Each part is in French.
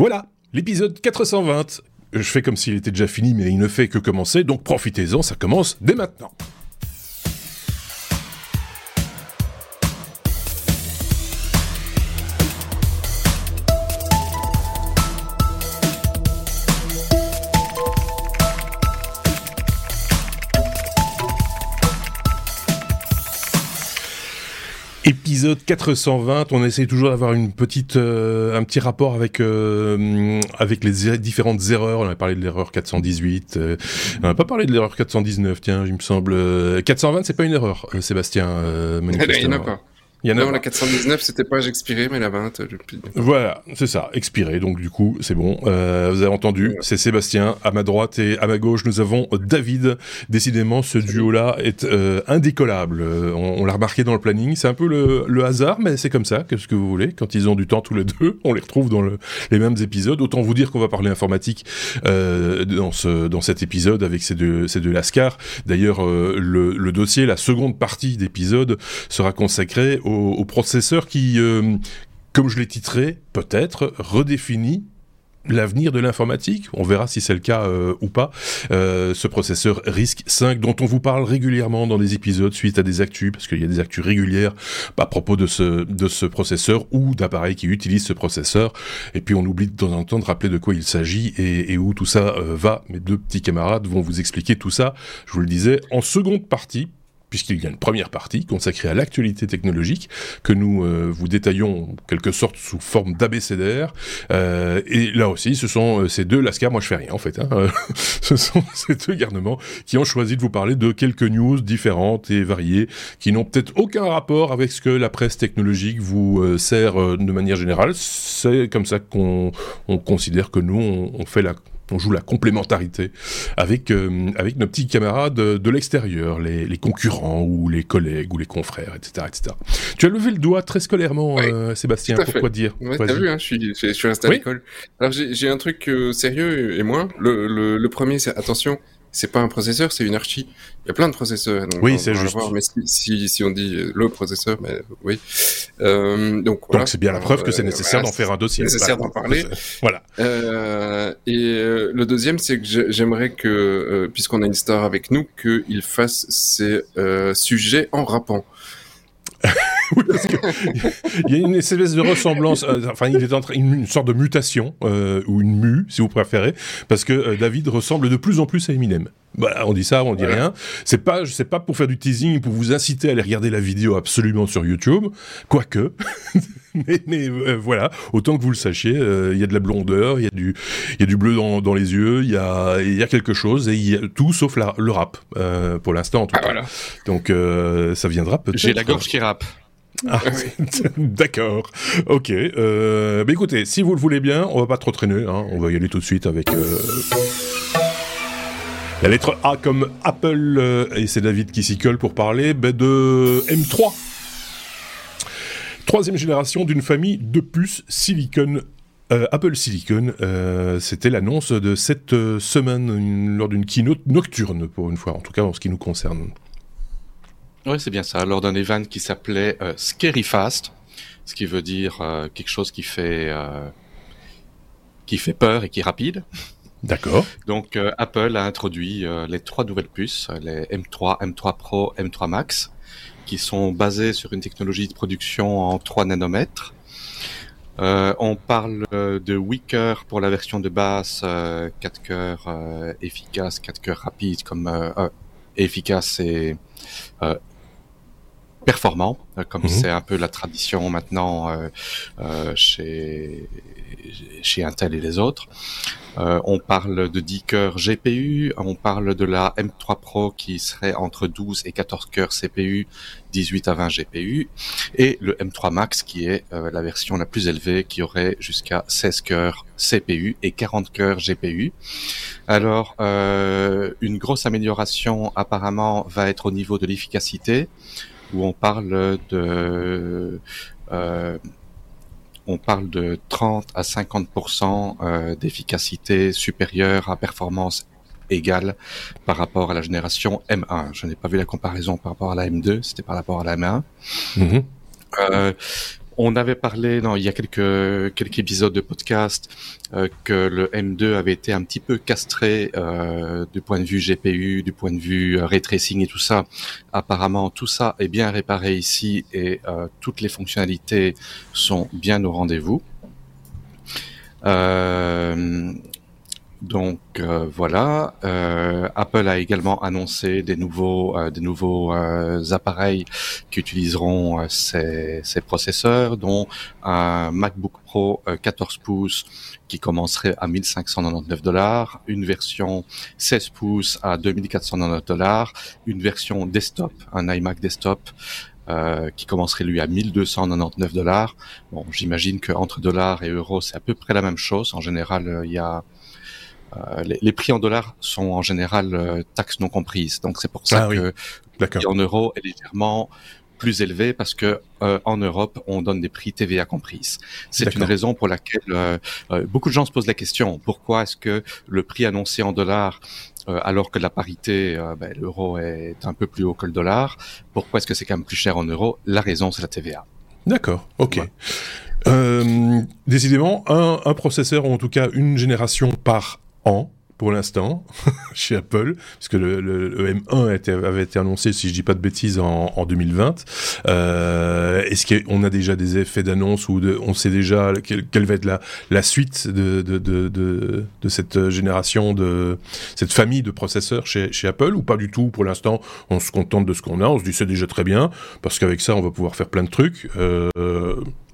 Voilà, l'épisode 420. Je fais comme s'il était déjà fini, mais il ne fait que commencer, donc profitez-en, ça commence dès maintenant. Épisode 420, on essaie toujours d'avoir une petite, euh, un petit rapport avec euh, avec les différentes erreurs. On a parlé de l'erreur 418, euh, on n'a pas parlé de l'erreur 419. Tiens, il me semble 420, c'est pas une erreur, Sébastien. il n'y en a pas. Il y en a non, la 419, c'était pas expiré, mais la 20. Depuis... Voilà, c'est ça, expiré. Donc du coup, c'est bon. Euh, vous avez entendu, c'est Sébastien à ma droite et à ma gauche, nous avons David. Décidément, ce duo-là est euh, indécollable. Euh, on, l'a remarqué dans le planning. C'est un peu le, le hasard, mais c'est comme ça. Qu'est-ce que vous voulez Quand ils ont du temps tous les deux, on les retrouve dans le, les mêmes épisodes. Autant vous dire qu'on va parler informatique euh, dans ce dans cet épisode avec ces deux ces deux lascars. D'ailleurs, euh, le, le dossier, la seconde partie d'épisode sera consacrée au, processeur qui, euh, comme je l'ai titré, peut-être redéfinit l'avenir de l'informatique. On verra si c'est le cas euh, ou pas. Euh, ce processeur RISC-5 dont on vous parle régulièrement dans des épisodes suite à des actus, parce qu'il y a des actus régulières à propos de ce, processeur ou d'appareils qui utilisent ce processeur. Et puis on oublie de temps en temps de rappeler de quoi il s'agit et, où tout ça va. Mes deux petits camarades vont vous expliquer tout ça, je vous le disais, en seconde partie puisqu'il y a une première partie consacrée à l'actualité technologique que nous euh, vous détaillons en quelque sorte sous forme d'abécédaire. Euh, et là aussi, ce sont euh, ces deux lascars, moi je fais rien en fait, hein, ce sont ces deux garnements qui ont choisi de vous parler de quelques news différentes et variées qui n'ont peut-être aucun rapport avec ce que la presse technologique vous sert de manière générale. C'est comme ça qu'on considère que nous, on, on fait la on joue la complémentarité avec euh, avec nos petits camarades de, l'extérieur, les, concurrents ou les collègues ou les confrères, etc., etc. Tu as levé le doigt très scolairement, euh, Sébastien. Pourquoi dire ouais, T'as vu, hein, je suis je, suis resté à l'école. Alors j'ai un truc euh, sérieux et moins. Le, le, le premier, c'est attention c'est pas un processeur, c'est une archi. Il y a plein de processeurs. oui, c'est juste. mais si, si, on dit le processeur, mais oui. Euh, donc donc c'est bien la preuve que c'est euh, nécessaire d'en faire un dossier. Nécessaire d'en parler. voilà. Euh, et euh, le deuxième, c'est que j'aimerais que, euh, puisqu'on a une star avec nous, qu'il fasse ses sujets en rappant. oui, parce que il y a une espèce de ressemblance, euh, enfin, il est en train, une, sorte de mutation, euh, ou une mue, si vous préférez, parce que euh, David ressemble de plus en plus à Eminem. Bah, on dit ça, on dit rien. C'est pas, sais pas pour faire du teasing, pour vous inciter à aller regarder la vidéo absolument sur YouTube, quoique. mais, mais voilà, autant que vous le sachiez, il y a de la blondeur, il y a du, il y a du bleu dans, dans les yeux, il y a, il y a quelque chose et il y a tout sauf la, le rap pour l'instant en tout ah, cas. Voilà. Donc ça viendra peut-être. J'ai la gorge qui rappe. Ah, D'accord. Ok. Euh, bah écoutez, si vous le voulez bien, on va pas trop traîner. Hein. On va y aller tout de suite avec euh, la lettre A comme Apple. Euh, et c'est David qui s'y colle pour parler bah, de M3. Troisième génération d'une famille de puces Silicon euh, Apple Silicon, euh, c'était l'annonce de cette semaine lors d'une keynote nocturne, pour une fois, en tout cas en ce qui nous concerne. Oui, c'est bien ça. Lors d'un event qui s'appelait euh, Scary Fast, ce qui veut dire euh, quelque chose qui fait euh, qui fait peur et qui est rapide. D'accord. Donc Apple a introduit les trois nouvelles puces, les M3, M3 Pro, M3 Max, qui sont basées sur une technologie de production en 3 nanomètres. on parle de 8 cœurs pour la version de base, 4 cœurs efficaces, 4 cœurs rapides, comme efficace et performant, euh, comme mhm. c'est un peu la tradition maintenant euh, euh, chez chez Intel et les autres. Euh, on parle de 10 cœurs GPU, on parle de la M3 Pro qui serait entre 12 et 14 cœurs CPU, 18 à 20 GPU, et le M3 Max qui est euh, la version la plus élevée qui aurait jusqu'à 16 cœurs CPU et 40 cœurs GPU. Alors, euh, une grosse amélioration apparemment va être au niveau de l'efficacité où on parle de euh, on parle de 30 à 50% euh, d'efficacité supérieure à performance égale par rapport à la génération M1. Je n'ai pas vu la comparaison par rapport à la M2, c'était par rapport à la M1. Mm-hmm. Euh, on avait parlé dans, il y a quelques, quelques épisodes de podcast euh, que le M2 avait été un petit peu castré euh, du point de vue GPU, du point de vue euh, ray tracing et tout ça. Apparemment, tout ça est bien réparé ici et toutes les fonctionnalités sont bien au rendez-vous. Donc euh, voilà, euh, Apple a également annoncé des nouveaux, euh, des nouveaux appareils qui utiliseront ces, ces, processeurs, dont un MacBook Pro 14 pouces qui commencerait à 1599 dollars, une version 16 pouces à 2499 dollars, une version desktop, un iMac desktop euh, qui commencerait lui à 1299 dollars. Bon, j'imagine qu'entre dollars et euros, c'est à peu près la même chose. En général, il y a euh, les, les, prix en dollars sont en général euh, taxes non comprises. Donc c'est pour ça ah, que le prix en euros est légèrement plus élevé parce que euh, en Europe on donne des prix TVA comprises. C'est une raison pour laquelle euh, euh, beaucoup de gens se posent la question pourquoi est-ce que le prix annoncé en dollars alors que la parité, ben, l'euro est un peu plus haut que le dollar, pourquoi est-ce que c'est quand même plus cher en euros? La raison c'est la TVA. D'accord, ok. Ouais. décidément, un, un processeur ou en tout cas une génération par an pour l'instant chez Apple, puisque le, le, le M1 était, avait été annoncé, si je dis pas de bêtises, en, en 2020. Euh, Est-ce qu'on a déjà des effets d'annonce ou on sait déjà quelle, va être la, suite de, cette génération, de cette famille de processeurs chez, chez Apple ou pas du tout Pour l'instant, on se contente de ce qu'on a, on se dit c'est déjà très bien, parce qu'avec ça, on va pouvoir faire plein de trucs. Euh,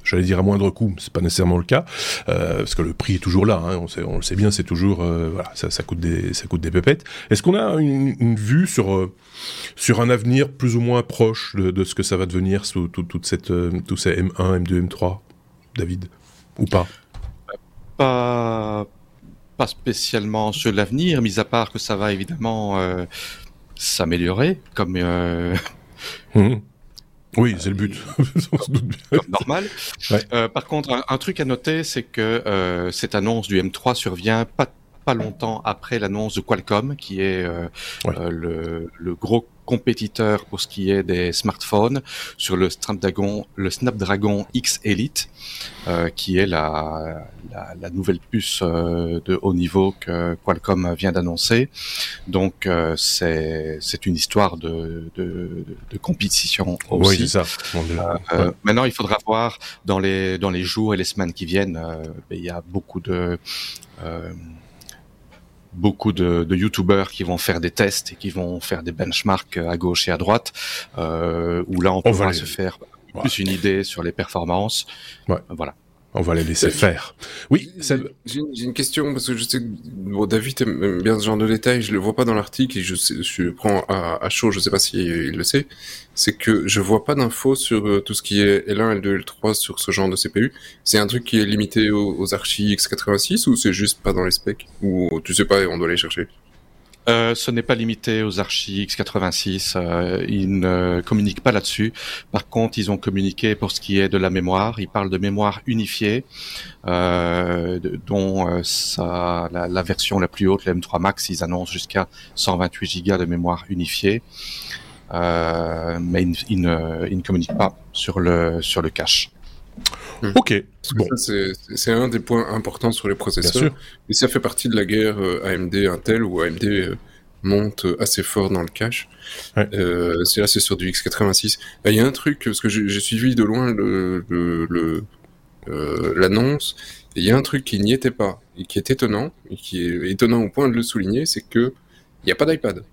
j'allais dire à moindre coût, c'est pas nécessairement le cas, euh, parce que le prix est toujours là, hein, on, sait, on, le sait bien, c'est toujours, euh, voilà, ça, ça, coûte des, ça coûte des pépettes. Est-ce qu'on a une, une, vue sur, euh, sur un avenir plus ou moins proche de, de ce que ça va devenir sous tout, toute cette, tous ces M1, M2, M3, David, ou pas? Pas, pas spécialement sur l'avenir, mis à part que ça va évidemment s'améliorer, comme. Mmh. Oui, c'est le but. normal. Ouais. Euh, par contre, un, un, truc à noter, c'est que euh, cette annonce du M3 survient pas pas longtemps après l'annonce de Qualcomm, qui est euh, ouais. euh, le, le, gros compétiteur pour ce qui est des smartphones sur le Snapdragon, le Snapdragon X Elite, euh, qui est la, la, la, nouvelle puce euh, de haut niveau que Qualcomm vient d'annoncer. Donc euh, c'est c'est une histoire de, de, de compétition aussi. Oui, ça. Ouais. Maintenant, il faudra voir dans les dans les jours et les semaines qui viennent. il y a beaucoup de beaucoup de, de youtubeurs qui vont faire des tests et qui vont faire des benchmarks à gauche et à droite, euh, où là on, on pourra se faire ouais. plus une idée sur les performances. Ouais. Voilà. On va les laisser faire. Oui, j'ai une question parce que je sais que bon, David aime bien ce genre de détails. Je le vois pas dans l'article et je, sais, je prends à, à, chaud. Je sais pas si il le sait. C'est que je vois pas d'infos sur euh, tout ce qui est L1, L2, L3 sur ce genre de CPU. C'est un truc qui est limité aux, aux archis x86 ou c'est juste pas dans les specs ou tu sais pas et on doit aller chercher? Euh, ce n'est pas limité aux archi x86. Euh, ils ne communiquent pas là-dessus. Par contre, ils ont communiqué pour ce qui est de la mémoire. Ils parlent de mémoire unifiée, euh, dont euh, ça, la, la, version la plus haute, le M3 Max, ils annoncent jusqu'à 128 Go de mémoire unifiée. Euh, mais ils, ils, ne, ils, ne, communiquent pas sur le sur le cache. Mmh. Ok. Bon. C'est un des points importants sur les processeurs. Et ça fait partie de la guerre euh, AMD Intel où AMD euh, monte assez fort dans le cache. Ouais. Euh, c'est là, c'est sur du x86. Il y a un truc parce que j'ai suivi de loin l'annonce. Le, il y a un truc qui n'y était pas et qui est étonnant et qui est étonnant au point de le souligner, c'est que il n'y a pas d'iPad.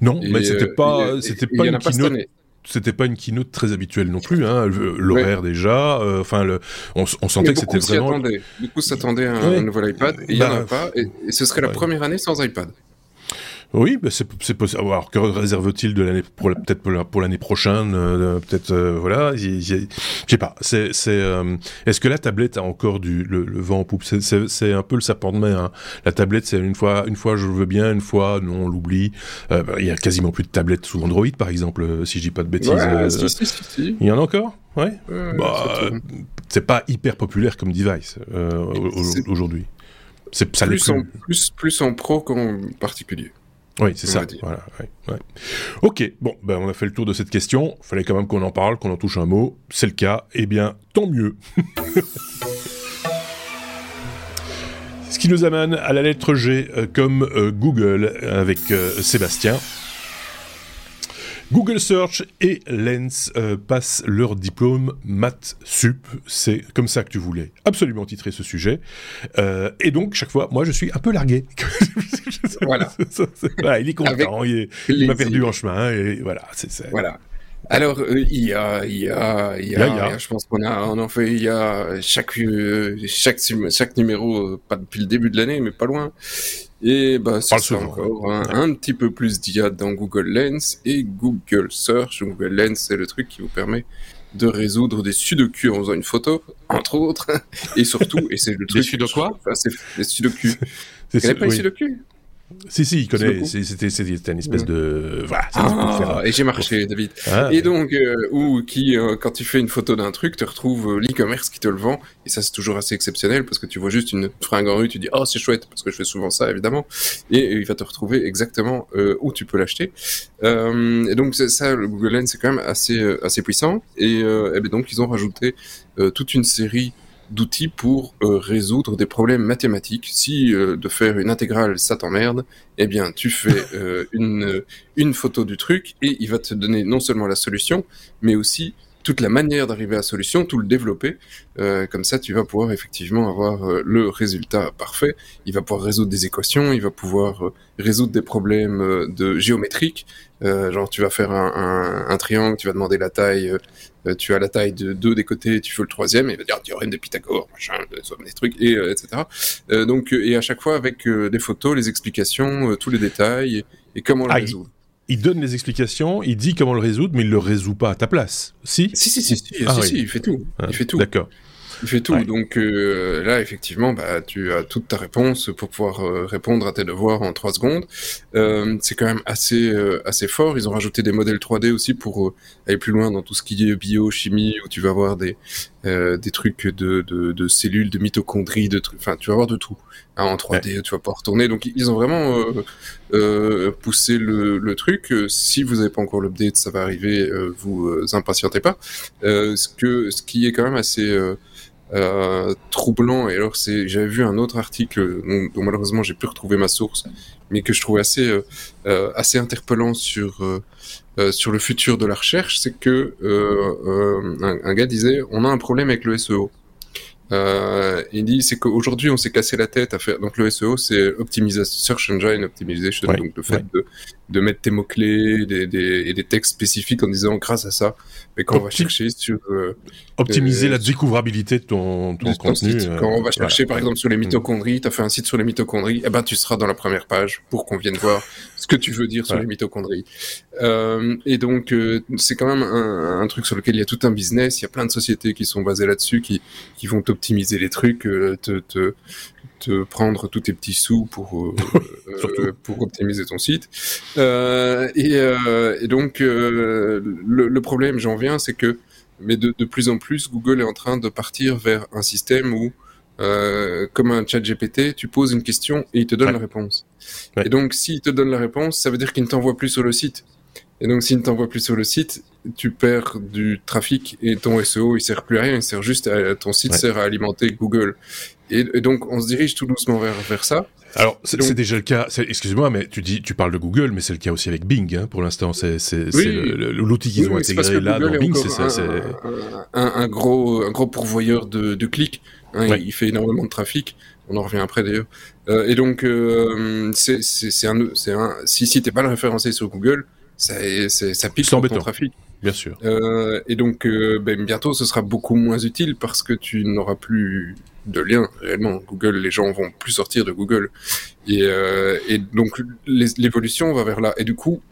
Non, et mais c'était pas, c'était pas une keynote c'était pas une keynote très habituelle non plus, hein, l'horaire ouais. déjà. Euh, enfin, on, on sentait que c'était vraiment. Attendait. Du coup, s'attendait à un ouais. nouvel iPad et il bah, n'y en a pas. Et, et ce serait la première année sans iPad. Oui, bah c'est possible. Alors, que réserve-t-il de l'année pour peut-être pour l'année prochaine euh, Peut-être euh, voilà. Je sais pas. C'est. Euh, Est-ce que la tablette a encore du le, le vent en poupe? C'est un peu le serpent de mer. Hein. La tablette, c'est une fois une fois je veux bien, une fois non on l'oublie. Bah, il y a quasiment plus de tablettes sous Android, par exemple, si je dis pas de bêtises. Ouais, si, si, si, il y en a encore? Ouais? bah, c'est pas hyper populaire comme device aujourd'hui. C'est ça plus, en, plus plus en pro qu'en particulier. Oui, c'est ça. Voilà, Ok, bon, ben on a fait le tour de cette question. Il fallait quand même qu'on en parle, qu'on en touche un mot. C'est le cas. Eh bien, tant mieux. Ce qui nous amène à la lettre G, euh, comme euh, Google avec euh, Sébastien. Google Search et Lens passent leur diplôme Math Sup. C'est comme ça que tu voulais absolument titrer ce sujet. et donc, chaque fois, moi, je suis un peu largué. voilà. il est content, il, m'a perdu en chemin, et voilà. c'est Voilà. Alors, euh, il y a, il y a, il y a, je pense qu'on a, on en fait, il y a chaque, euh, chaque, chaque numéro, euh, pas depuis le début de l'année, mais pas loin. Et bah, c'est encore un, petit peu plus d'IA dans Google Lens et Google Search. Google Lens, c'est le truc qui vous permet de résoudre des sudoku en faisant une photo, entre autres, et surtout, et c'est le truc. Des sudoku quoi? enfin, c'est des sudoku. Vous connaissez pas les sudoku si, si, il connaît. C'était une espèce de. Voilà, ah, et j'ai marché, David. Ah, et donc, euh, ou qui, euh, quand tu fais une photo d'un truc, tu retrouves euh, l'e-commerce qui te le vend. Et ça, c'est toujours assez exceptionnel parce que tu vois juste une fringue en rue, tu dis, oh, c'est chouette, parce que je fais souvent ça, évidemment. Et, il va te retrouver exactement où tu peux l'acheter. et donc, ça, le Google Lens, c'est quand même assez, assez puissant. Et, et ben donc, ils ont rajouté toute une série d'outils pour euh, résoudre des problèmes mathématiques. Si euh, de faire une intégrale ça t'emmerde, eh bien tu fais euh, une une photo du truc et il va te donner non seulement la solution, mais aussi toute la manière d'arriver à la solution, tout le développer. comme ça, tu vas pouvoir effectivement avoir le résultat parfait. Il va pouvoir résoudre des équations, il va pouvoir résoudre des problèmes de géométriques. genre, tu vas faire un, un, un, triangle, tu vas demander la taille tu as la taille de deux des côtés, tu veux le troisième, et il va dire théorème de Pythagore, machin, des trucs, et euh, etc. Euh, donc, et à chaque fois avec des photos, les explications, tous les détails, et, comment le ah, résoudre. Il, donne les explications, il dit comment le résoudre, mais il le résout pas à ta place. Si? Si, si, si, si, ah si, il fait tout. il fait tout. D'accord. Il fait tout. Donc euh, là, effectivement, bah, tu as toute ta réponse pour pouvoir euh, répondre à tes devoirs en trois secondes. Euh, c'est quand même assez assez fort. Ils ont rajouté des modèles 3D aussi pour aller plus loin dans tout ce qui est biochimie, où tu vas avoir des des trucs de, de, de, cellules, de mitochondries, de trucs. Enfin, tu vas avoir de tout hein, en 3D. Tu vas pouvoir tourner. Donc ils ont vraiment poussé le, le truc. Si vous n'avez pas encore l'update, ça va arriver. vous impatientez pas. ce que ce qui est quand même assez euh, troublant. Et alors, c'est, j'avais vu un autre article dont, malheureusement j'ai pu retrouver ma source, mais que je trouvais assez euh, euh assez interpellant sur euh, sur le futur de la recherche, c'est que un, un, gars disait on a un problème avec le SEO. Il dit c'est qu'aujourd'hui on s'est cassé la tête à faire donc le SEO c'est optimisation search engine optimization donc le fait de, de mettre tes mots clés des, des, et des textes spécifiques en disant grâce à ça mais quand on va chercher sur euh, optimiser euh, la découvrabilité de ton, ton contenu quand on va chercher par exemple sur les mm. mitochondries tu as fait un site sur les mitochondries eh ben tu seras dans la première page pour qu'on vienne voir ce que tu veux dire sur les mitochondries. Et donc c'est quand même un, un, truc sur lequel il y a tout un business. Il y a plein de sociétés qui sont basées là-dessus qui qui vont optimiser les trucs, euh, te, te, prendre tous tes petits sous pour, euh, euh, pour optimiser ton site. Et, et, donc, le, le, problème, j'en viens, c'est que, mais de, de, plus en plus, Google est en train de partir vers un système où, comme un chat GPT, tu poses une question et il te donne la réponse. Et donc, s'il te donne la réponse, ça veut dire qu'il ne t'envoie plus sur le site. Et donc, s'il ne t'envoie plus sur le site, tu perds du trafic et ton SEO, il sert plus à rien, il sert juste à, ton site sert à alimenter Google. Et, donc, on se dirige tout doucement vers, vers ça. Alors, c'est déjà le cas. Excuse-moi, mais tu dis, tu parles de Google, mais c'est le cas aussi avec Bing. Hein, pour l'instant, c'est l'outil qu'ils ont intégré là dans Bing. C'est un, un, gros, un gros pourvoyeur de, de clics. Hein, il fait énormément de trafic. On en revient après d'ailleurs. Euh, et donc, euh, c'est un, un, si si t'es pas le référencé sur Google, ça, ça pique ton trafic. Bien sûr. Euh, et donc, euh, ben, bientôt, ce sera beaucoup moins utile parce que tu n'auras plus de lien réellement. Google, les gens vont plus sortir de Google. Et, euh, et donc, l'évolution va vers là. Et du coup,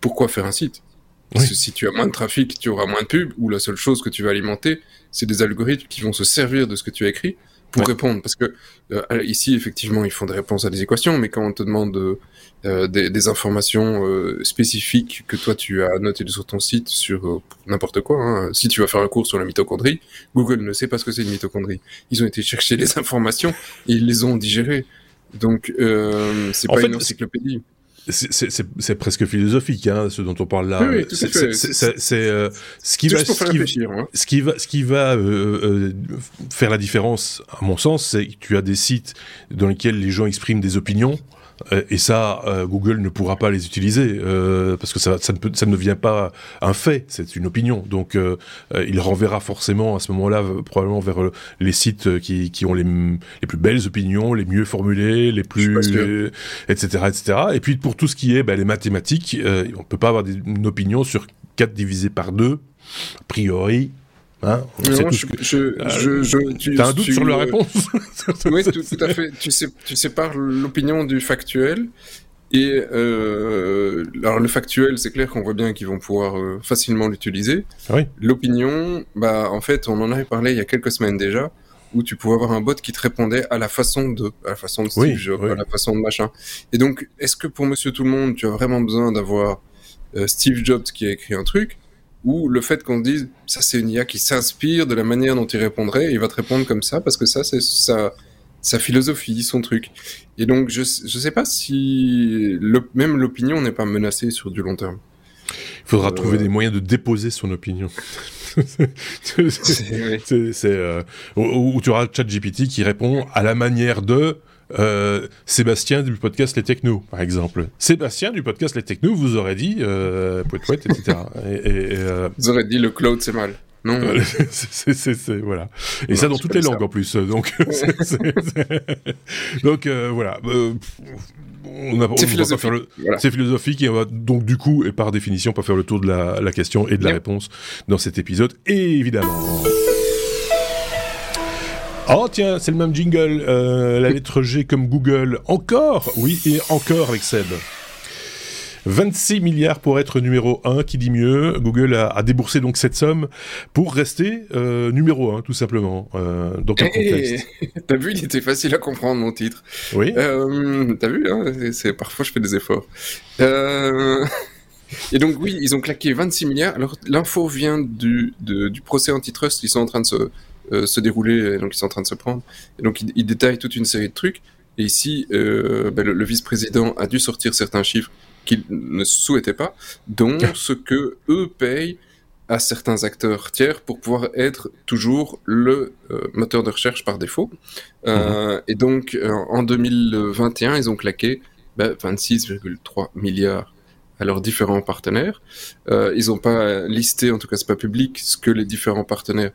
pourquoi faire un site? Parce que si tu as moins de trafic, tu auras moins de pubs, ou la seule chose que tu vas alimenter, c'est des algorithmes qui vont se servir de ce que tu as écrit pour répondre. Parce que euh, ici, effectivement, ils font des réponses à des équations, mais quand on te demande euh, des, des, informations euh, spécifiques que toi tu as notées sur ton site sur euh, n'importe quoi, hein. si tu vas faire un cours sur la mitochondrie, Google ne sait pas ce que c'est une mitochondrie. Ils ont été chercher les informations et ils les ont digérées. Donc, c'est pas une encyclopédie. C'est presque philosophique, hein, ce dont on parle là. Oui, oui, c'est euh, ce qui va, ce qui, hein. ce qui va, ce qui va euh, euh, faire la différence, à mon sens, c'est que tu as des sites dans lesquels les gens expriment des opinions et ça, euh, Google ne pourra pas les utiliser euh, parce que ça, ça, ne peut, ça ne devient pas un fait, c'est une opinion. Donc, il renverra forcément à ce moment-là probablement vers les sites qui, qui ont les, les plus belles opinions, les mieux formulées, les plus, etc., etc. Et puis pour tout ce qui est ben, les mathématiques, on peut pas avoir une opinion sur 4 divisé par 2 a priori, Hein je, T'as un doute sur la réponse Oui, tout, à fait. Tu, sais, tu sépares l'opinion du factuel. Et euh, alors le factuel, c'est clair qu'on voit bien qu'ils vont pouvoir euh, facilement l'utiliser. Oui. L'opinion, bah en fait, on en avait parlé il y a quelques semaines déjà, où tu pouvais avoir un bot qui te répondait à la façon de, à la façon de Steve à la façon de machin. Et donc, est-ce que pour Monsieur Tout le Monde, tu as vraiment besoin d'avoir euh, Steve Jobs qui a écrit un truc ou le fait qu'on dise ça c'est une IA qui s'inspire de la manière dont il répondrait, et il va te répondre comme ça parce que ça c'est sa, sa philosophie, son truc. Et donc je je sais pas si le, même l'opinion n'est pas menacée sur du long terme. Il faudra euh, trouver des moyens de déposer son opinion. c'est euh, où, où, tu auras ChatGPT qui répond à la manière de euh, Sébastien du podcast Les Technos, par exemple. Sébastien du podcast Les Technos vous aurait dit, euh, etc. et, euh, Vous aurez dit le cloud c'est mal. Non. c'est, voilà. Et ça dans toutes les langues en plus. Donc, donc voilà. On a, philosophique. Le... Voilà. C'est philosophique et on va donc du coup et par définition pas faire le tour de la, la question et de la réponse dans cet épisode. Et évidemment. Oh tiens, c'est le même jingle, euh, la lettre G comme Google. Encore Oui, et encore avec Seb. 26 milliards pour être numéro 1, qui dit mieux. Google a, déboursé donc cette somme pour rester euh, numéro 1, tout simplement. Euh, dans contexte T'as vu, il était facile à comprendre mon titre. Oui. Euh, T'as vu, hein, c'est, parfois je fais des efforts. Et donc oui, ils ont claqué 26 milliards. Alors l'info vient du, du procès antitrust. Ils sont en train de se, euh, se dérouler, et donc ils sont en train de se prendre. Et donc ils, il détaillent toute une série de trucs. Et ici, euh, ben, le, vice-président a dû sortir certains chiffres qu'il ne souhaitait pas, dont ce que eux payent à certains acteurs tiers pour pouvoir être toujours le euh, moteur de recherche par défaut. Euh, mhm. Et donc, en 2021, ils ont claqué ben, 26,3 milliards à leurs différents partenaires. Ils n'ont pas listé, en tout cas c'est pas public, ce que les différents partenaires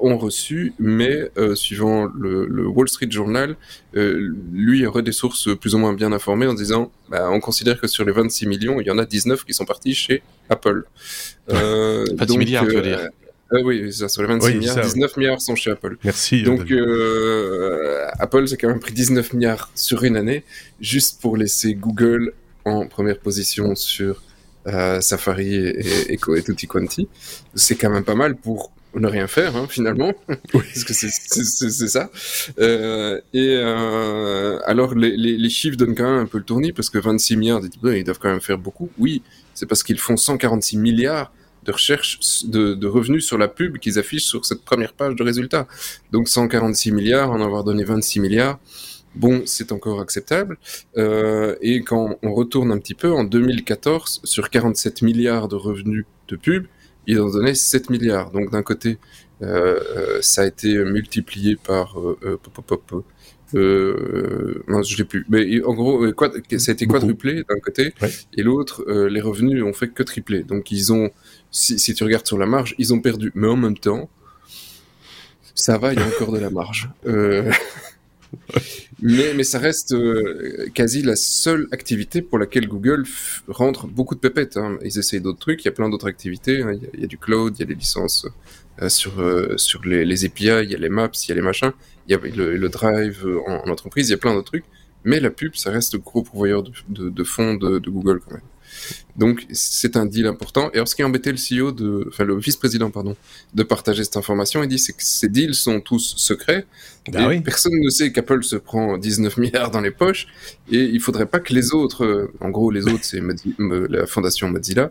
ont reçu, mais euh, suivant le, le, Wall Street Journal, euh, lui aurait des sources plus ou moins bien informées en disant bah, on considère que sur les 26 millions, il y en a 19 qui sont partis chez Apple. Euh, 26 milliards, tu veux dire euh, oui, ça, sur les 26 milliards, 19 milliards sont chez Apple. Merci. Donc, euh, Apple, c'est quand même pris 19 milliards sur une année, juste pour laisser Google en première position sur euh, Safari et, et, et, Tutti Quanti. C'est quand même pas mal pour ne rien faire hein, finalement, parce que c'est ça. Euh, et euh, alors les, les, les, chiffres donnent quand même un peu le tournis parce que 26 milliards, ils doivent quand même faire beaucoup. Oui, c'est parce qu'ils font 146 milliards de recherche de, de revenus sur la pub qu'ils affichent sur cette première page de résultats. Donc 146 milliards, en avoir donné 26 milliards. Bon, c'est encore acceptable. Euh, et quand on retourne un petit peu, en 2014, sur 47 milliards de revenus de pub, ils ont donné 7 milliards. Donc d'un côté, euh, euh, ça a été multiplié par euh, euh pop, pop, pop, euh, non, je l'ai plus. Mais en gros, ça a été quadruplé d'un côté, et l'autre, euh, les revenus ont fait que tripler. Donc ils ont, si, si, tu regardes sur la marge, ils ont perdu. Mais en même temps, ça va, il y a encore de la marge. Mais, ça reste euh, quasi la seule activité pour laquelle Google rentre beaucoup de pépettes. Hein. Ils essayent d'autres trucs, il y a plein d'autres activités. Hein. Il, y a, du cloud, il y a des licences euh, sur, euh, sur les, API, il y a les maps, il y a les machins, il y a le, drive en, en, entreprise, il y a plein d'autres trucs. Mais la pub, ça reste le gros pourvoyeur de fonds de, de Google quand même. Donc c'est un deal important. Et alors ce qui a embêté le CEO de, enfin le vice-président pardon, de partager cette information, il dit c'est que ces deals sont tous secrets. Bah et personne ne sait qu'Apple se prend 19 milliards dans les poches et il faudrait pas que les autres, en gros les autres c'est la fondation Mozilla,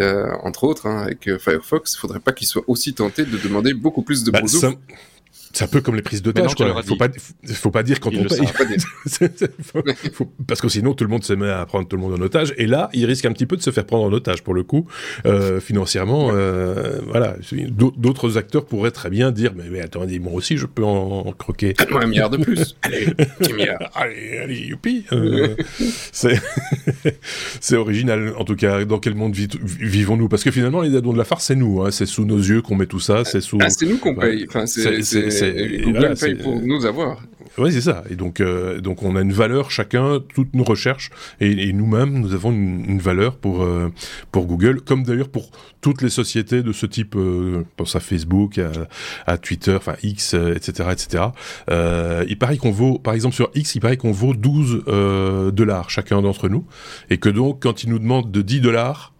euh, entre autres hein, avec Firefox, il faudrait pas qu'ils soient aussi tentés de demander beaucoup plus de bah, C'est un peu comme les prises d'otages, quoi. Il faut pas, faut pas dire quand on paye. parce que sinon, tout le monde se met à prendre tout le monde en otage. Et là, il risque un petit peu de se faire prendre en otage, pour le coup. Euh, financièrement, euh, voilà. D'autres acteurs pourraient très bien dire, mais, mais attendez, moi aussi, je peux en, croquer. un milliard de plus. allez, allez, allez, youpi. Euh, c'est original, en tout cas. Dans quel monde vivons-nous? Parce que finalement, les dadons de la farce, c'est nous. Hein. C'est sous nos yeux qu'on met tout ça. C'est sous. Ah, c'est nous qu'on paye. Enfin, c'est Google paye pour nous avoir. Oui, c'est ça. Et donc, euh, donc, on a une valeur chacun, toutes nos recherches, et, nous-mêmes, nous avons une, valeur pour euh, pour Google, comme d'ailleurs pour toutes les sociétés de ce type. Euh, pense à Facebook, à, Twitter, enfin X, etc., etc. il paraît qu'on vaut, par exemple sur X, il paraît qu'on vaut 12 dollars chacun d'entre nous, et que donc, quand ils nous demandent de 10 dollars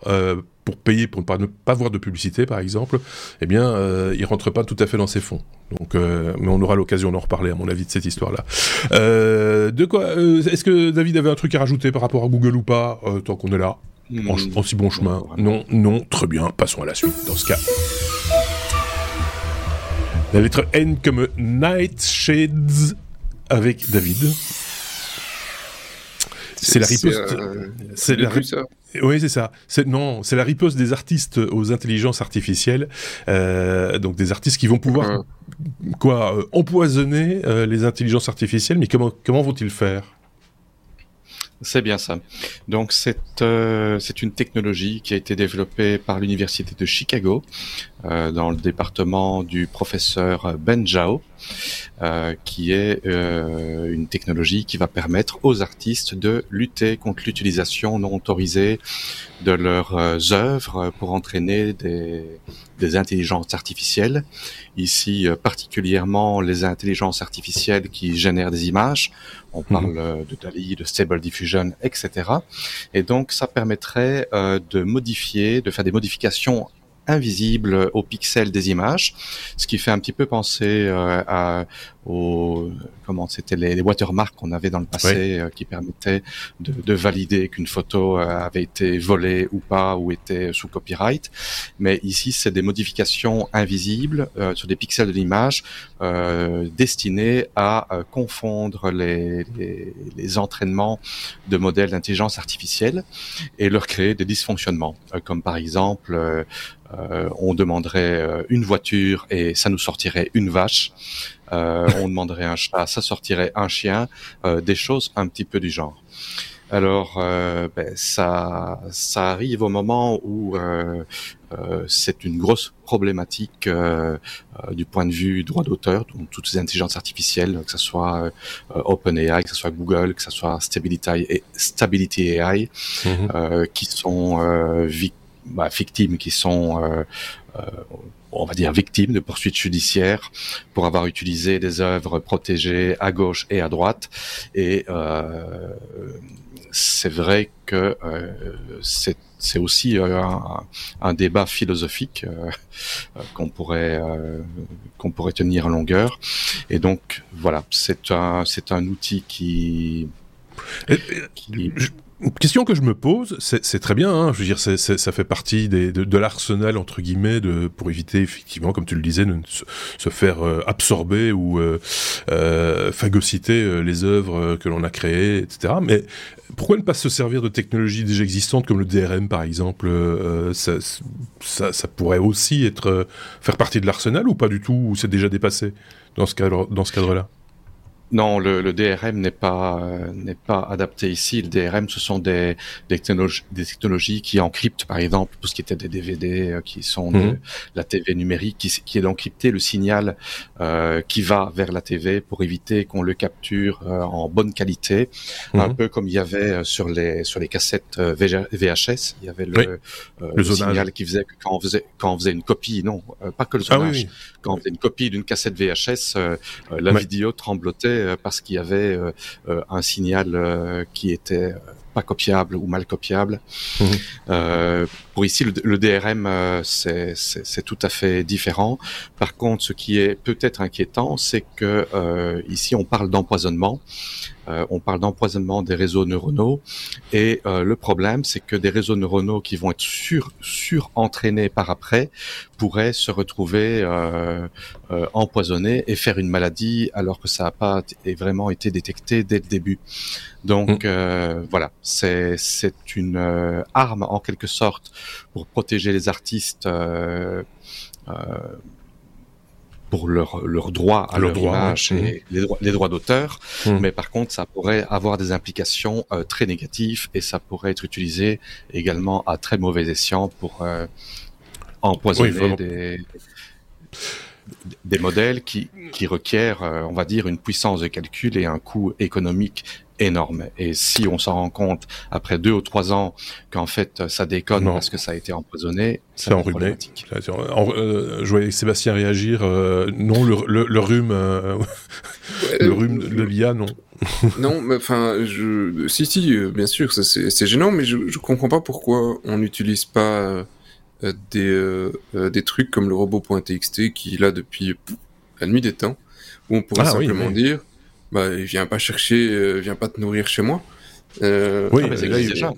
pour payer pour ne pas voir de publicité par exemple, eh bien euh, il rentre pas tout à fait dans ses fonds. Donc euh, mais on aura l'occasion d'en reparler à mon avis de cette histoire là. Euh, de quoi euh, est-ce que David avait un truc à rajouter par rapport à Google ou pas tant qu'on est là? En, hmm. si bon chemin Non, non, très bien, passons à la suite dans ce cas. La lettre N comme Nightshades avec David. C'est la riposte. C'est la riposte. Oui, c'est ça. C'est non, c'est la riposte des artistes aux intelligences artificielles. Euh, donc des artistes qui vont pouvoir quoi euh, empoisonner euh, les intelligences artificielles. Mais comment comment vont-ils faire? C'est bien ça. Donc c'est euh, c'est une technologie qui a été développée par l'université de Chicago euh, dans le département du professeur Ben Zhao, euh, qui est euh, une technologie qui va permettre aux artistes de lutter contre l'utilisation non autorisée de leurs euh, œuvres pour entraîner des, des intelligences artificielles. Ici, euh, particulièrement les intelligences artificielles qui génèrent des images. On mhm. parle de DALI, de Stable Diffusion, etc. Et donc, ça permettrait de modifier, de faire des modifications invisibles aux pixels des images, ce qui fait un petit peu penser euh, à, aux comment c'était les, les, watermarks qu'on avait dans le passé euh, qui permettaient de, de valider qu'une photo euh, avait été volée ou pas ou était sous copyright. Mais ici, c'est des modifications invisibles sur des pixels de l'image destinées à confondre les, les, les, entraînements de modèles d'intelligence artificielle et leur créer des dysfonctionnements, comme par exemple euh, on demanderait euh, une voiture et ça nous sortirait une vache. Euh, on demanderait un chat, ça sortirait un chien, des choses un petit peu du genre. Alors, ben, ça, ça arrive au moment où c'est une grosse problématique du point de vue droit d'auteur, donc toutes les intelligences artificielles, que ce soit OpenAI, que ce soit Google, que ce soit Stability, et Stability AI, mhm. qui sont victimes bah, victimes qui sont euh, euh, on va dire victimes de poursuites judiciaires pour avoir utilisé des œuvres protégées à gauche et à droite. Et euh, c'est vrai que euh, c'est c'est aussi euh, un, un, débat philosophique euh, qu'on pourrait qu'on pourrait tenir en longueur. Et donc voilà, c'est un c'est un outil qui, qui question que je me pose, c'est très bien, hein, je veux dire, ça fait partie de, l'arsenal, entre guillemets, pour éviter, effectivement, comme tu le disais, de se, faire euh, absorber ou euh, euh, phagocyter euh, les œuvres que l'on a créées, etc. Mais pourquoi ne pas se servir de technologies déjà existantes comme le DRM, par exemple ça, ça, ça, pourrait aussi être faire partie de l'arsenal ou pas du tout, ou c'est déjà dépassé dans ce cadre-là dans ce cadre -là non, le, le DRM n'est pas euh, n'est pas adapté ici. Le DRM, ce sont des, des, technologies, des technologies qui encryptent, par exemple, tout ce qui était des DVD, euh, qui sont de mhm. la TV numérique, qui, qui est d'encrypter le signal euh, qui va vers la TV pour éviter qu'on le capture euh, en bonne qualité, un mhm. peu comme il y avait sur les sur les cassettes VHS, il y avait le, le, signal qui faisait que quand on faisait quand on faisait une copie, non, pas que le ah zonage, quand on faisait une copie d'une cassette VHS, la vidéo tremblotait euh, parce qu'il y avait euh, euh, un signal qui était pas copiables ou mal copiables. Mmh. Euh, pour ici, le, DRM, euh, c'est tout à fait différent. Par contre, ce qui est peut-être inquiétant, c'est que euh, ici, on parle d'empoisonnement. Euh, on parle d'empoisonnement des réseaux neuronaux et euh, le problème c'est que des réseaux neuronaux qui vont être sur surentraînés par après pourraient se retrouver euh, empoisonnés et faire une maladie alors que ça n'a pas vraiment été détecté dès le début. Donc mm. voilà, c'est c'est une arme en quelque sorte pour protéger les artistes pour leur, leur droit à leur, image et les droits, les droits d'auteur, mmh. mais par contre, ça pourrait avoir des implications euh, très négatives et ça pourrait être utilisé également à très mauvais escient pour euh, empoisonner des des modèles qui, qui requièrent, euh, on va dire, une puissance de calcul et un coût économique énorme. Et si on s'en rend compte après deux ou trois ans qu'en fait ça déconne parce que ça a été empoisonné, c'est enrhumé. Euh, je voyais Sébastien réagir. Euh, non, le, le, rhume, euh, le rhume de l'IA, non. non, mais enfin, je... si, si, bien sûr, c'est gênant, mais je, je comprends pas pourquoi on n'utilise pas des, des trucs comme le robot.txt qui est là depuis la nuit des temps, où on pourrait ah simplement dire bah, il vient pas chercher, euh, vient pas te nourrir chez moi. Euh, oui, mais ça existe déjà.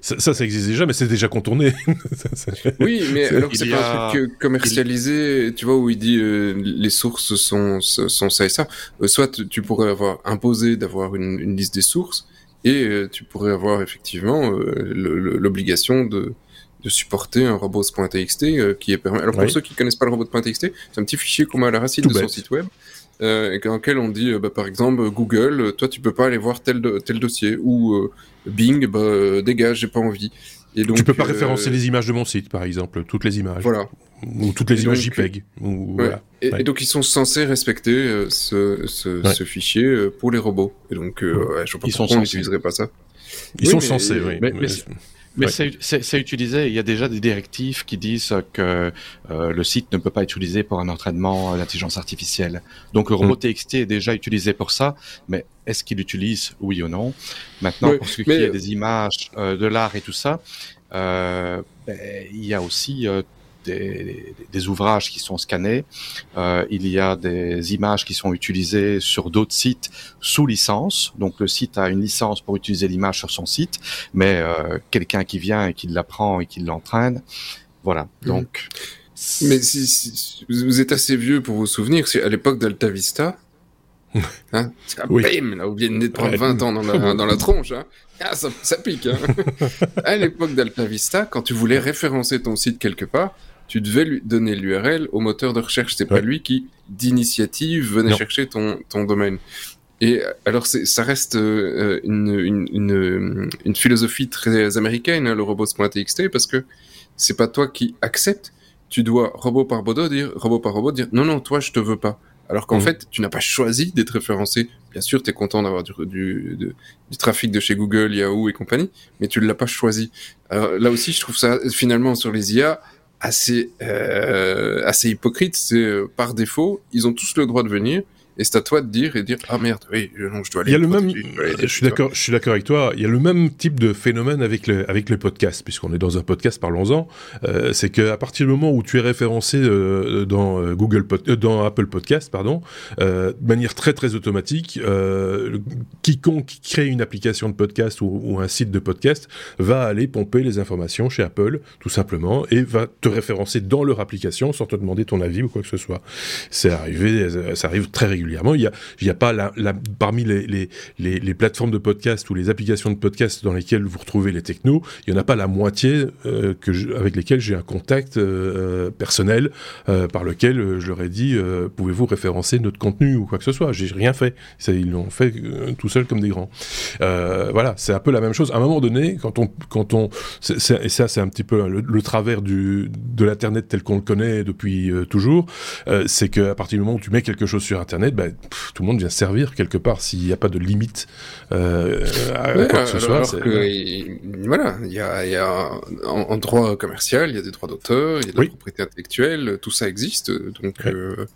Ça, ça, existe déjà, mais c'est déjà contourné. oui, mais alors c'est pas un truc commercialisé, tu vois, où il dit euh, les sources sont, sont ça et ça. Euh, soit tu pourrais avoir imposé d'avoir une, une, liste des sources, et tu pourrais avoir effectivement l'obligation de, de supporter un robot.txt qui est permis. Alors pour ceux qui connaissent pas le robot.txt, c'est un petit fichier qu'on met à la racine de son site web euh, dans lequel on dit, euh, bah, par exemple, Google, euh, toi tu peux pas aller voir tel, tel dossier, ou euh, Bing, bah, dégage, j'ai pas envie. Et donc, tu peux pas référencer les images de mon site, par exemple, toutes les images. Voilà. Ou toutes les images JPEG. Ou, voilà. et, donc ils sont censés respecter ce, ce, ce, fichier pour les robots. Et donc, je pas ils pourquoi on n'utiliserait pas ça. Ils sont censés, oui. mais, mais c'est utilisé. Il y a déjà des directives qui disent que euh, le site ne peut pas être utilisé pour un entraînement d'intelligence artificielle. Donc le robot hmm. TXT est déjà utilisé pour ça, mais est-ce qu'il l'utilise, oui ou non? Maintenant, pour ce qui est des images, euh, de l'art et tout ça, euh, ben, il y a aussi des, ouvrages qui sont scannés, euh, il y a des images qui sont utilisées sur d'autres sites sous licence. Donc le site a une licence pour utiliser l'image sur son site, mais euh, quelqu'un qui vient et qui l'apprend et qui l'entraîne, voilà. Mhm. Donc mais si, vous êtes assez vieux pour vous souvenir, c'est à l'époque d'Alta Vista. Hein oui. Bim, là, vous venez de prendre 20 ans dans la, dans la tronche. Hein ah, ça, ça pique. Hein à l'époque d'Alta Vista, quand tu voulais référencer ton site quelque part, tu devais lui donner l'URL au moteur de recherche. C'est pas lui qui, d'initiative, venait chercher ton, ton domaine. Et alors, ça reste euh, une, une, une, une, philosophie très américaine, hein, le robots.txt, parce que c'est pas toi qui acceptes. Tu dois, robot par robot, dire, robot par robot, dire, non, non, toi, je te veux pas. Alors qu'en mhm. fait, tu n'as pas choisi d'être référencé. Bien sûr, tu es content d'avoir du, du, du, trafic de chez Google, Yahoo et compagnie, mais tu ne l'as pas choisi. Alors, là aussi, je trouve ça, finalement, sur les IA, assez euh, assez hypocrite. C'est euh, par défaut, ils ont tous le droit de venir. Et c'est à toi de dire et dire ah merde oui non je dois aller. Il y a le même. Je, suis d'accord je suis d'accord avec toi. Il y a le même type de phénomène avec le avec le podcast puisqu'on est dans un podcast parlons-en. Euh, c'est que à partir du moment où tu es référencé euh, dans euh, Google Pod, euh, dans Apple Podcast pardon de manière très très automatique quiconque crée une application de podcast ou, ou, un site de podcast va aller pomper les informations chez Apple tout simplement et va te référencer dans leur application sans te demander ton avis ou quoi que ce soit. C'est arrivé ça arrive très régulièrement il n'y a, a pas la, parmi les, les, plateformes de podcast ou les applications de podcast dans lesquelles vous retrouvez les technos, il n'y en a pas la moitié euh, que avec lesquelles j'ai un contact euh, personnel euh, par lequel je leur ai dit pouvez-vous référencer notre contenu ou quoi que ce soit? J'ai rien fait. Ils l'ont fait tout seul comme des grands. voilà, c'est un peu la même chose. À un moment donné, quand on, quand on, et ça c'est un petit peu le, le travers du, de l'internet tel qu'on le connaît depuis toujours, c'est qu'à partir du moment où tu mets quelque chose sur internet ben, tout le monde vient servir quelque part s'il n'y a pas de limite euh, à quoi que ce soit. voilà, il y a, y a en, droit commercial, il y a des droits d'auteur, il y a de la propriété intellectuelle, tout ça existe. Donc, euh,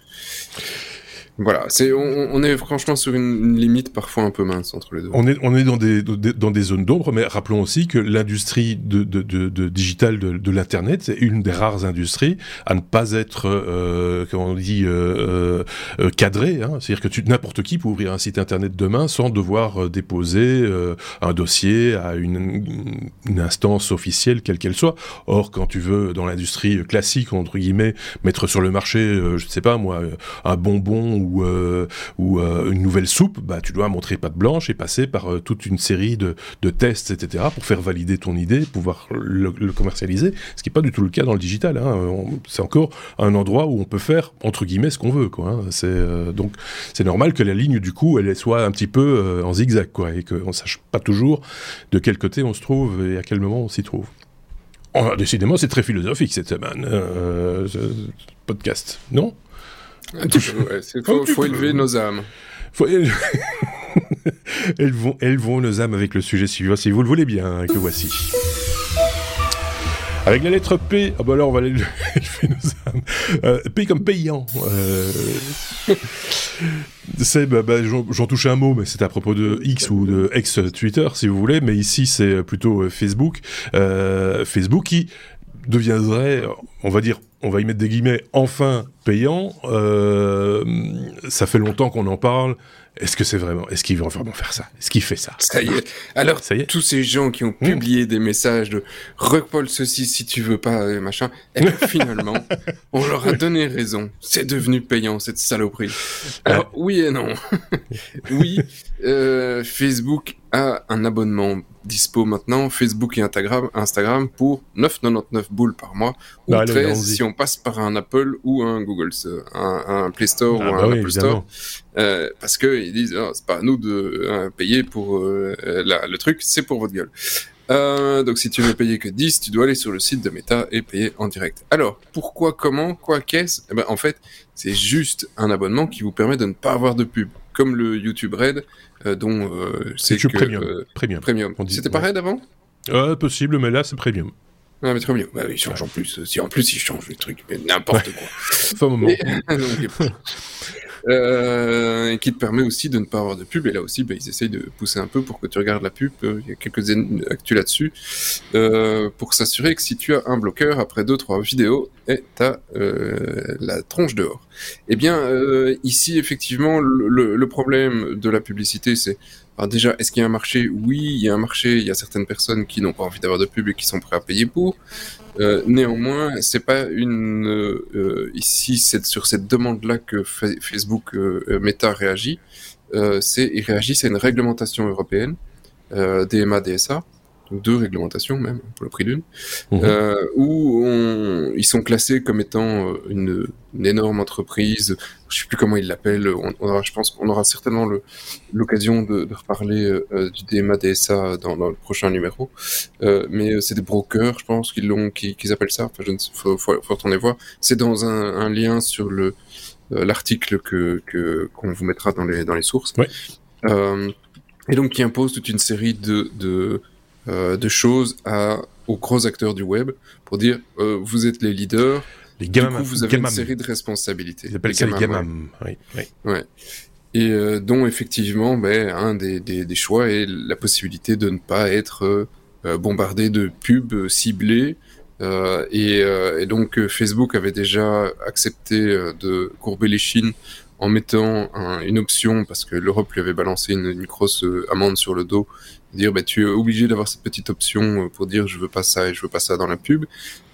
Voilà, c'est on, est franchement sur une, limite parfois un peu mince entre les deux. On est on est dans des dans des zones d'ombre, mais rappelons aussi que l'industrie de, de, de, de digital de, de l'internet c'est une des rares industries à ne pas être euh, comment on dit euh, euh, cadrée. Hein. C'est-à-dire que tu n'importe qui peut ouvrir un site internet demain sans devoir euh, déposer euh, un dossier à une, une instance officielle quelle qu'elle soit. Or, quand tu veux dans l'industrie classique entre guillemets mettre sur le marché, je sais pas moi, un bonbon ou ou, euh, euh, une nouvelle soupe, bah, tu dois montrer patte blanche et passer par euh, toute une série de, tests, etc., pour faire valider ton idée, pouvoir le, commercialiser, ce qui n'est pas du tout le cas dans le digital. Hein. C'est encore un endroit où on peut faire, entre guillemets, ce qu'on veut. Hein. Donc c'est normal que la ligne, du coup, elle soit un petit peu en zigzag, et qu'on ne sache pas toujours de quel côté on se trouve et à quel moment on s'y trouve. Oh, décidément, c'est très philosophique cette semaine, ce podcast, non? Il faut, élever nos âmes. elles, vont, elles vont nos âmes avec le sujet suivant, si vous le voulez bien, que voici. Avec la lettre P, ah bah alors on va élever nos âmes. Euh, P comme payant. Euh... c'est, bah, bah, j'en touche un mot, mais c'est à propos de X ou de ex-Twitter, si vous voulez, mais ici c'est plutôt euh, Facebook. Euh, Facebook qui deviendrait, on va dire, on va y mettre des guillemets, enfin payant. Euh, ça fait longtemps qu'on en parle. Est-ce que c'est vraiment, est-ce qu'il va vraiment faire ça? Est-ce qu'il fait ça? Ça y est. Alors, ça y est tous ces gens qui ont publié des messages de Paul ceci si tu veux pas, euh, machin, et finalement, on leur a donné raison. C'est devenu payant, cette saloperie. Alors, oui et non. oui, euh, Facebook a un abonnement dispo maintenant, Facebook et Instagram, Instagram pour 9,99 boules par mois, ou 13 bah, si on passe par un Apple ou un Google, un, Play Store ah ou bah un Apple Store, euh, parce que ils disent oh, c'est pas à nous de euh, payer pour euh, le truc, c'est pour votre gueule. Euh, donc si tu veux payer que 10, tu dois aller sur le site de Meta et payer en direct. Alors, pourquoi, comment, quoi, qu'est-ce? Eh ben, En fait, c'est juste un abonnement qui vous permet de ne pas avoir de pub. Comme le YouTube Red, dont euh, c'est que... Premium. premium. premium. C'était pas Red avant Possible, mais là c'est Premium. Ah, mais très bien. Bah, il change en plus. Si en plus il change le truc, mais n'importe quoi. Enfin, moment. euh, et qui te permet aussi de ne pas avoir de pub. Et là aussi, bah, ils essayent de pousser un peu pour que tu regardes la pub. Il y a quelques actus là-dessus. Euh, pour s'assurer que si tu as un bloqueur, après deux, trois vidéos, et t'as euh, la tronche dehors. Eh bien, euh, ici, effectivement, le, le, problème de la publicité, c'est alors déjà, est-ce qu'il y a un marché? Oui, il y a un marché. Il y a certaines personnes qui n'ont pas envie d'avoir de pub et qui sont prêts à payer pour. Euh, néanmoins, c'est pas une euh, ici c'est sur cette demande-là que Facebook euh, Meta réagit. Euh, c'est il réagit, c'est une réglementation européenne, euh, DMA DSA, deux réglementations même pour le prix d'une, mhm. euh, où on, ils sont classés comme étant euh, une, une énorme entreprise. Je sais plus comment ils l'appellent. On, on, je pense qu'on aura certainement l'occasion de, de, reparler euh, du DMA DSA dans, dans, le prochain numéro. Euh, mais c'est des brokers, je pense qu'ils l'ont, qu'ils appellent ça. Enfin, je ne sais, faut, faut, faut retourner voir. C'est dans un, un, lien sur le l'article que qu'on vous mettra dans les dans les sources. Ouais. et donc qui impose toute une série de, de de choses à, aux gros acteurs du web pour dire euh, vous êtes les leaders, les gamam, du coup, vous avez une série de responsabilités. Ils appellent les ça les gamam, oui. oui. Ouais. Et euh, dont effectivement, ben, un des, des, des, choix est la possibilité de ne pas être euh, bombardé de pubs ciblées. Euh, et, et, donc Facebook avait déjà accepté de courber les chines en mettant un, une option parce que l'Europe lui avait balancé une, une grosse amende sur le dos dire bah, tu es obligé d'avoir cette petite option euh, pour dire je veux pas ça et je veux pas ça dans la pub.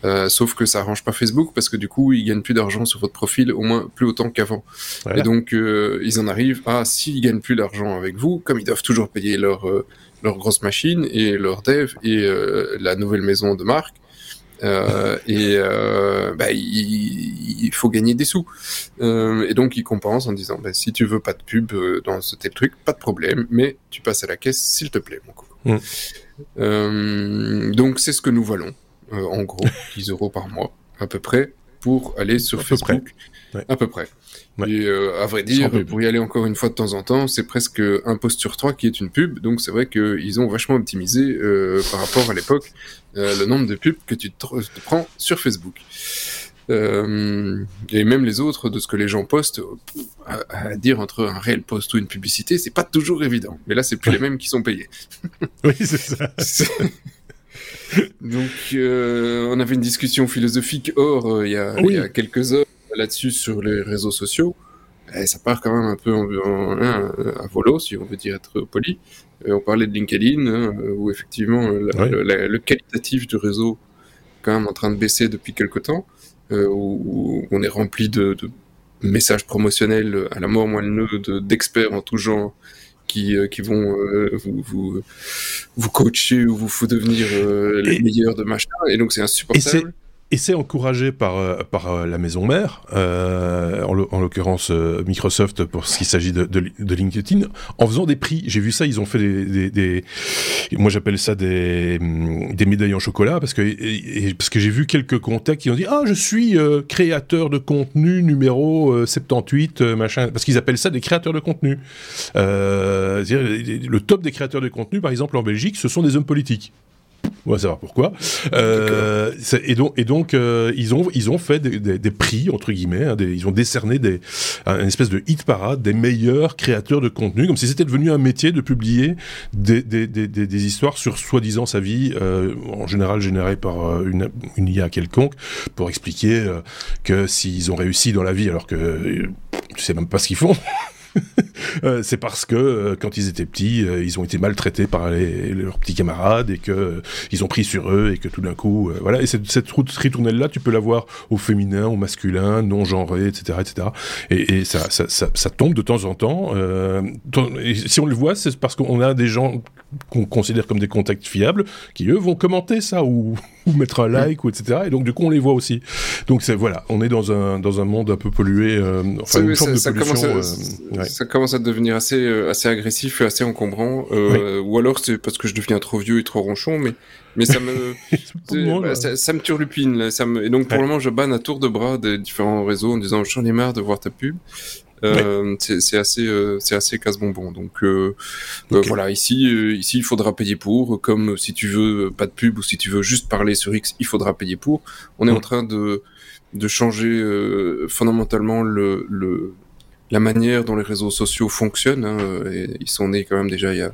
Euh, sauf que ça arrange pas Facebook parce que du coup ils gagnent plus d'argent sur votre profil, au moins plus autant qu'avant. Voilà. Et donc euh, ils en arrivent à s'ils gagnent plus d'argent avec vous, comme ils doivent toujours payer leur euh, leur grosse machine et leur dev et euh, la nouvelle maison de marque, euh, et euh, bah, il, il, faut gagner des sous. Euh, et donc il compense en disant bah, si tu veux pas de pub dans ce tel truc, pas de problème, mais tu passes à la caisse s'il te plaît, mon coup. Mm. Donc c'est ce que nous valons, en gros, 10 euros par mois à peu près pour aller sur à Facebook. Ouais. À peu près. Ouais. Et euh, à vrai dire, pour y aller encore une fois de temps en temps, c'est presque un post sur trois qui est une pub. Donc c'est vrai qu'ils ont vachement optimisé euh, par rapport à l'époque euh, le nombre de pubs que tu te, te prends sur Facebook. Euh, et même les autres, de ce que les gens postent, à, dire entre un réel post ou une publicité, c'est pas toujours évident. Mais là, c'est plus les mêmes qui sont payés. oui, c'est ça. Donc, euh, on avait une discussion philosophique hors euh, il, y a, il y a quelques heures là-dessus sur les réseaux sociaux. Et ça part quand même un peu en, hein, à volo, si on veut dire être poli. on parlait de LinkedIn, hein, où effectivement le qualitatif du réseau quand même en train de baisser depuis quelque temps, euh, où, on est rempli de, de, messages promotionnels à la mort moelleux d'experts en tout genre qui, euh, qui vont euh, vous, vous, vous, coacher ou vous, vous devenir les meilleurs de machin, et donc c'est insupportable. Et c'est encouragé par, euh, par euh, la maison mère, euh, en l'occurrence Microsoft pour ce qui s'agit de, LinkedIn, en faisant des prix. J'ai vu ça, ils ont fait des, moi j'appelle ça des, des médailles en chocolat parce que parce que j'ai vu quelques contacts qui ont dit ah je suis créateur de contenu numéro 78 machin parce qu'ils appellent ça des créateurs de contenu. le top des créateurs de contenu par exemple en Belgique, ce sont des hommes politiques. On va savoir pourquoi. Euh, et donc, et donc euh, ils, ont, ils ont fait des, des, des prix, entre guillemets, hein, des, ils ont décerné des, une espèce de hit parade des meilleurs créateurs de contenu, comme si c'était devenu un métier de publier des, des histoires sur soi-disant sa vie, euh, en général générée par euh, une, une IA quelconque, pour expliquer euh, que s'ils ont réussi dans la vie alors que tu sais même pas ce qu'ils font. Euh, c'est parce que euh, quand ils étaient petits, euh, ils ont été maltraités par leurs petits camarades et que ils ont pris sur eux et que tout d'un coup, voilà. Et cette, cette ritournelle là, tu peux la voir au féminin, au masculin, non genré, etc., etc. Et, ça, ça, tombe de temps en temps. si on le voit, c'est parce qu'on a des gens qu'on considère comme des contacts fiables qui eux vont commenter ça ou, ou mettre un like ou etc. Et donc du coup on les voit aussi. Donc c'est voilà, on est dans un dans un monde un peu pollué. enfin une forme de pollution. Ouais ça commence à devenir assez, euh, assez agressif et assez encombrant. Euh, Ou alors c'est parce que je deviens trop vieux et trop ronchon, mais, mais ça me, bah, ça, ça, me turlupine. Là, ça me... Et donc pour le moment, je banne à tour de bras des différents réseaux en disant j'en ai marre de voir ta pub. Euh, c'est assez euh, c'est assez casse-bonbon donc euh, euh voilà ici ici il faudra payer pour comme si tu veux pas de pub ou si tu veux juste parler sur X il faudra payer pour on est en train de de changer fondamentalement le, le la manière dont les réseaux sociaux fonctionnent. Hein, ils sont nés quand même déjà il y, a,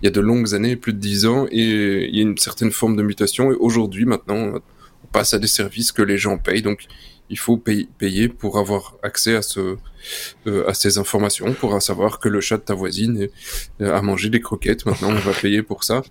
il y a de longues années, plus de dix ans, et il y a une certaine forme de mutation. Et aujourd'hui, maintenant, on passe à des services que les gens payent. Donc, il faut payer pour avoir accès à ce euh, à ces informations, pour savoir que le chat de ta voisine euh, a mangé des croquettes. Maintenant, on va payer pour ça.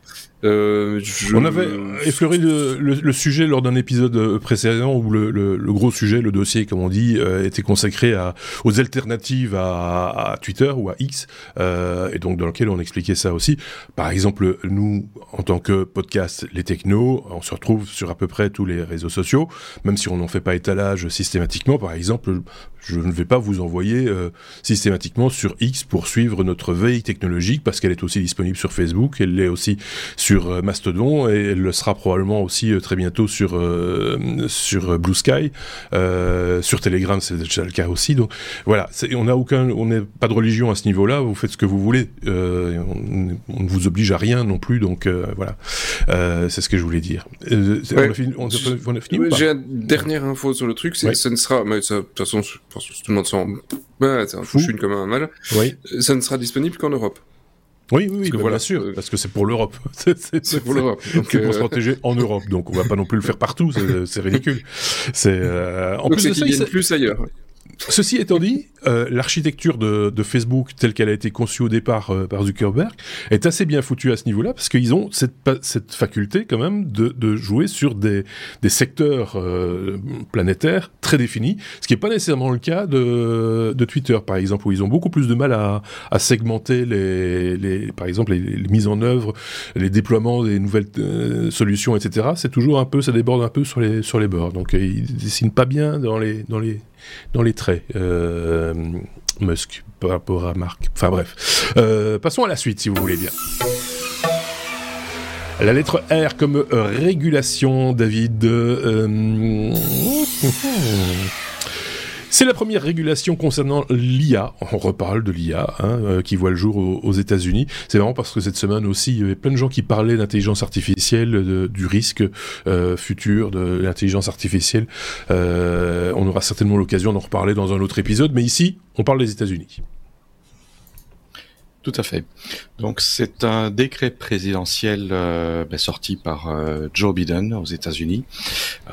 Euh, On avait effleuré le, sujet lors d'un épisode précédent où le, gros sujet, le dossier, comme on dit, était consacré aux alternatives à, à Twitter ou à X, et donc dans lequel on expliquait ça aussi. Par exemple, nous, en tant que podcast Les Technos, on se retrouve sur à peu près tous les réseaux sociaux, même si on n'en fait pas étalage systématiquement. Par exemple, je ne vais pas vous envoyer euh, systématiquement sur X pour suivre notre veille technologique parce qu'elle est aussi disponible sur Facebook, elle l'est aussi sur euh, Mastodon et elle le sera probablement aussi euh, très bientôt sur sur Blue Sky, sur Telegram c'est déjà le cas aussi. Donc voilà, on n'a aucun, on n'est pas de religion à ce niveau-là. Vous faites ce que vous voulez, on, on, ne vous oblige à rien non plus. Donc voilà, c'est ce que je voulais dire. On a fini, on a fini J'ai une dernière info sur le truc, c'est ce ne sera, mais de toute façon tout le monde s'en... Ouais, c'est un fouchune comme un mal. Oui. Ça ne sera disponible qu'en Europe. Oui, oui, oui, bah, voilà, bien sûr, euh, parce que c'est pour l'Europe. c'est pour l'Europe. C'est pour se euh, protéger en Europe, donc on va pas non plus le faire partout, c'est ridicule. C'est euh, en plus de ça, il plus ailleurs. Ceci étant dit, euh, l'architecture de, Facebook telle qu'elle a été conçue au départ euh, par Zuckerberg est assez bien foutue à ce niveau-là parce qu'ils ont cette, faculté quand même de, jouer sur des, secteurs euh, planétaires très définis, ce qui n'est pas nécessairement le cas de, Twitter par exemple où ils ont beaucoup plus de mal à, segmenter les, par exemple les, mises en œuvre, les déploiements des nouvelles solutions, etc. C'est toujours un peu, ça déborde un peu sur les bords. Donc ils dessinent pas bien dans les dans les traits, euh, Musk, par rapport à Marc. Enfin bref. Euh, passons à la suite, si vous voulez bien. La lettre R comme régulation, David. Euh, C'est la première régulation concernant l'IA. On reparle de l'IA hein, euh, qui voit le jour aux, États-Unis. C'est vraiment parce que cette semaine aussi, il y avait plein de gens qui parlaient d'intelligence artificielle, du risque euh, futur de l'intelligence artificielle. Euh, on aura certainement l'occasion d'en reparler dans un autre épisode, mais ici, on parle des États-Unis. Tout à fait. Donc c'est un décret présidentiel euh, ben, sorti par euh, Joe Biden aux États-Unis,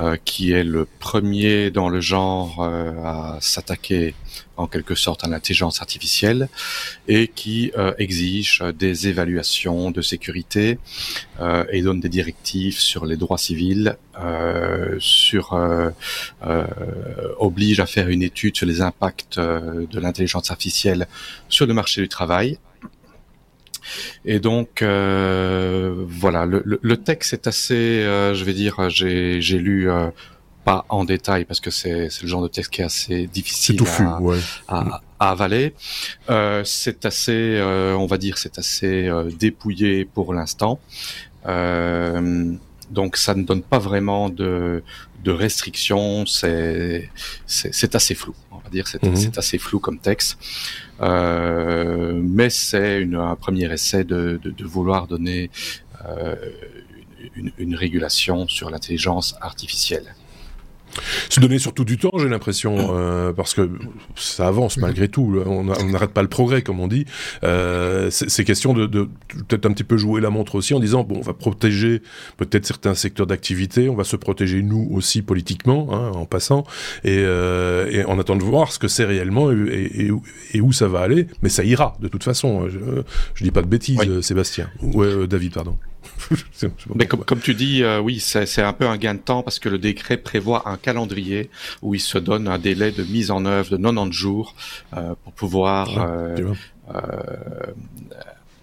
euh, qui est le premier dans le genre à s'attaquer en quelque sorte à l'intelligence artificielle et qui exige des évaluations de sécurité et donne des directives sur les droits civils, sur oblige à faire une étude sur les impacts de l'intelligence artificielle sur le marché du travail. Et donc euh, voilà, le, le, texte est assez, euh, je vais dire, j'ai lu euh, pas en détail parce que c'est le genre de texte qui est assez difficile à, à, à, avaler. Euh, c'est assez, on va dire, c'est assez dépouillé pour l'instant. donc ça ne donne pas vraiment de, de restrictions. C'est c'est assez flou. On va dire, c'est mhm. assez flou comme texte. Euh, mais c'est un premier essai de, de, de vouloir donner euh, une, une, régulation sur l'intelligence artificielle. Se donner surtout du temps, j'ai l'impression, euh, parce que ça avance malgré tout. On n'arrête pas le progrès, comme on dit. Euh, c'est question de, de peut-être un petit peu jouer la montre aussi en disant bon, on va protéger peut-être certains secteurs d'activité, on va se protéger nous aussi politiquement, hein, en passant, et, euh, et on attend de voir ce que c'est réellement et, et, où ça va aller. Mais ça ira de toute façon. Je, je dis pas de bêtises, Sébastien. Ouais, David, pardon. Mais comme, comme, tu dis, euh, oui, c'est un peu un gain de temps parce que le décret prévoit un calendrier où il se donne un délai de mise en œuvre de 90 jours euh, pour pouvoir euh,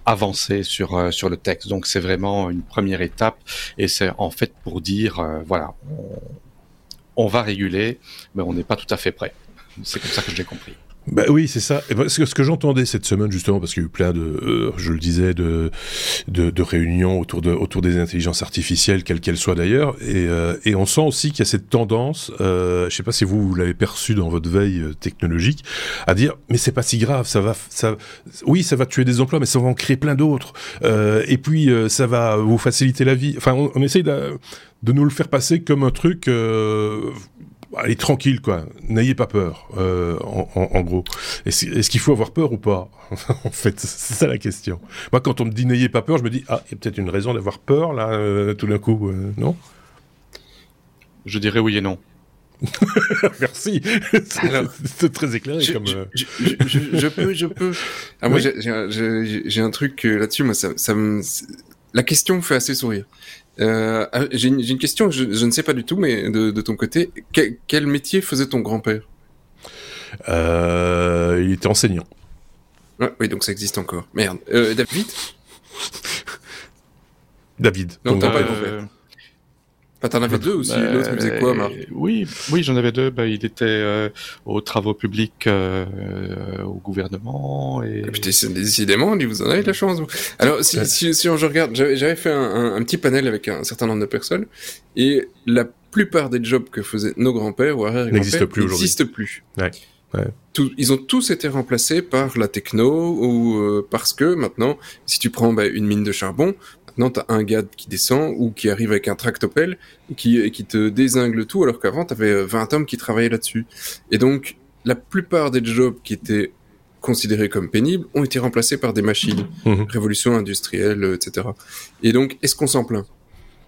avancer sur sur le texte. Donc c'est vraiment une première étape et c'est en fait pour dire voilà, on, on va réguler, mais on n'est pas tout à fait prêt. C'est comme ça que je l'ai compris. Bah oui, c'est ça. Et ce que, j'entendais cette semaine justement, parce qu'il y a eu plein de, euh, je le disais, de, de, de, réunions autour de autour des intelligences artificielles, quelles qu'elles soient d'ailleurs, et, euh, et on sent aussi qu'il y a cette tendance, euh, je sais pas si vous, vous l'avez perçu dans votre veille euh, technologique, à dire mais c'est pas si grave, ça va, ça, oui, ça va tuer des emplois, mais ça va en créer plein d'autres, et puis ça va vous faciliter la vie. Enfin, on, on essaye de, de nous le faire passer comme un truc allez tranquille quoi, n'ayez pas peur, euh, en, en, gros. Est-ce qu'il faut avoir peur ou pas En fait, c'est ça la question. Moi, quand on me dit n'ayez pas peur, je me dis ah, il y a peut-être une raison d'avoir peur là, euh, tout d'un coup, euh, non? Je dirais oui et non. Merci. C'est très éclairé je, comme. Je, je, je, peux, je peux. Ah, moi, j'ai un truc là-dessus. Moi, ça, ça me... la question me fait assez sourire. Euh, ah, j'ai une, une, question, je, je, ne sais pas du tout, mais de, de ton côté, quel, quel, métier faisait ton grand-père? Euh, Il était enseignant. Ah, oui, donc ça existe encore. Merde. Euh, David? David. Non, t'as pas euh, ah, t'en avais deux aussi. Bah, L'autre, faisait quoi, Marc? Oui, oui, j'en avais deux. Bah, il était euh, aux travaux publics, euh, au gouvernement. Et... Ah, putain, décidément, vous en avez de la chance. Vous. Alors, si, si, si on je regarde, j'avais fait un, un, un, petit panel avec un certain nombre de personnes, et la plupart des jobs que faisaient nos grands-pères ou arrière-grands-pères n'existent plus. N'existent plus. Ouais. Ouais. Tout, ils ont tous été remplacés par la techno ou euh, parce que maintenant, si tu prends bah, une mine de charbon, Maintenant, t'as un gars qui descend ou qui arrive avec un tractopelle et qui, qui te désingle tout, alors qu'avant, t'avais 20 hommes qui travaillaient là-dessus. Et donc, la plupart des jobs qui étaient considérés comme pénibles ont été remplacés par des machines. Mmh. Révolution industrielle, etc. Et donc, est-ce qu'on s'en plaint?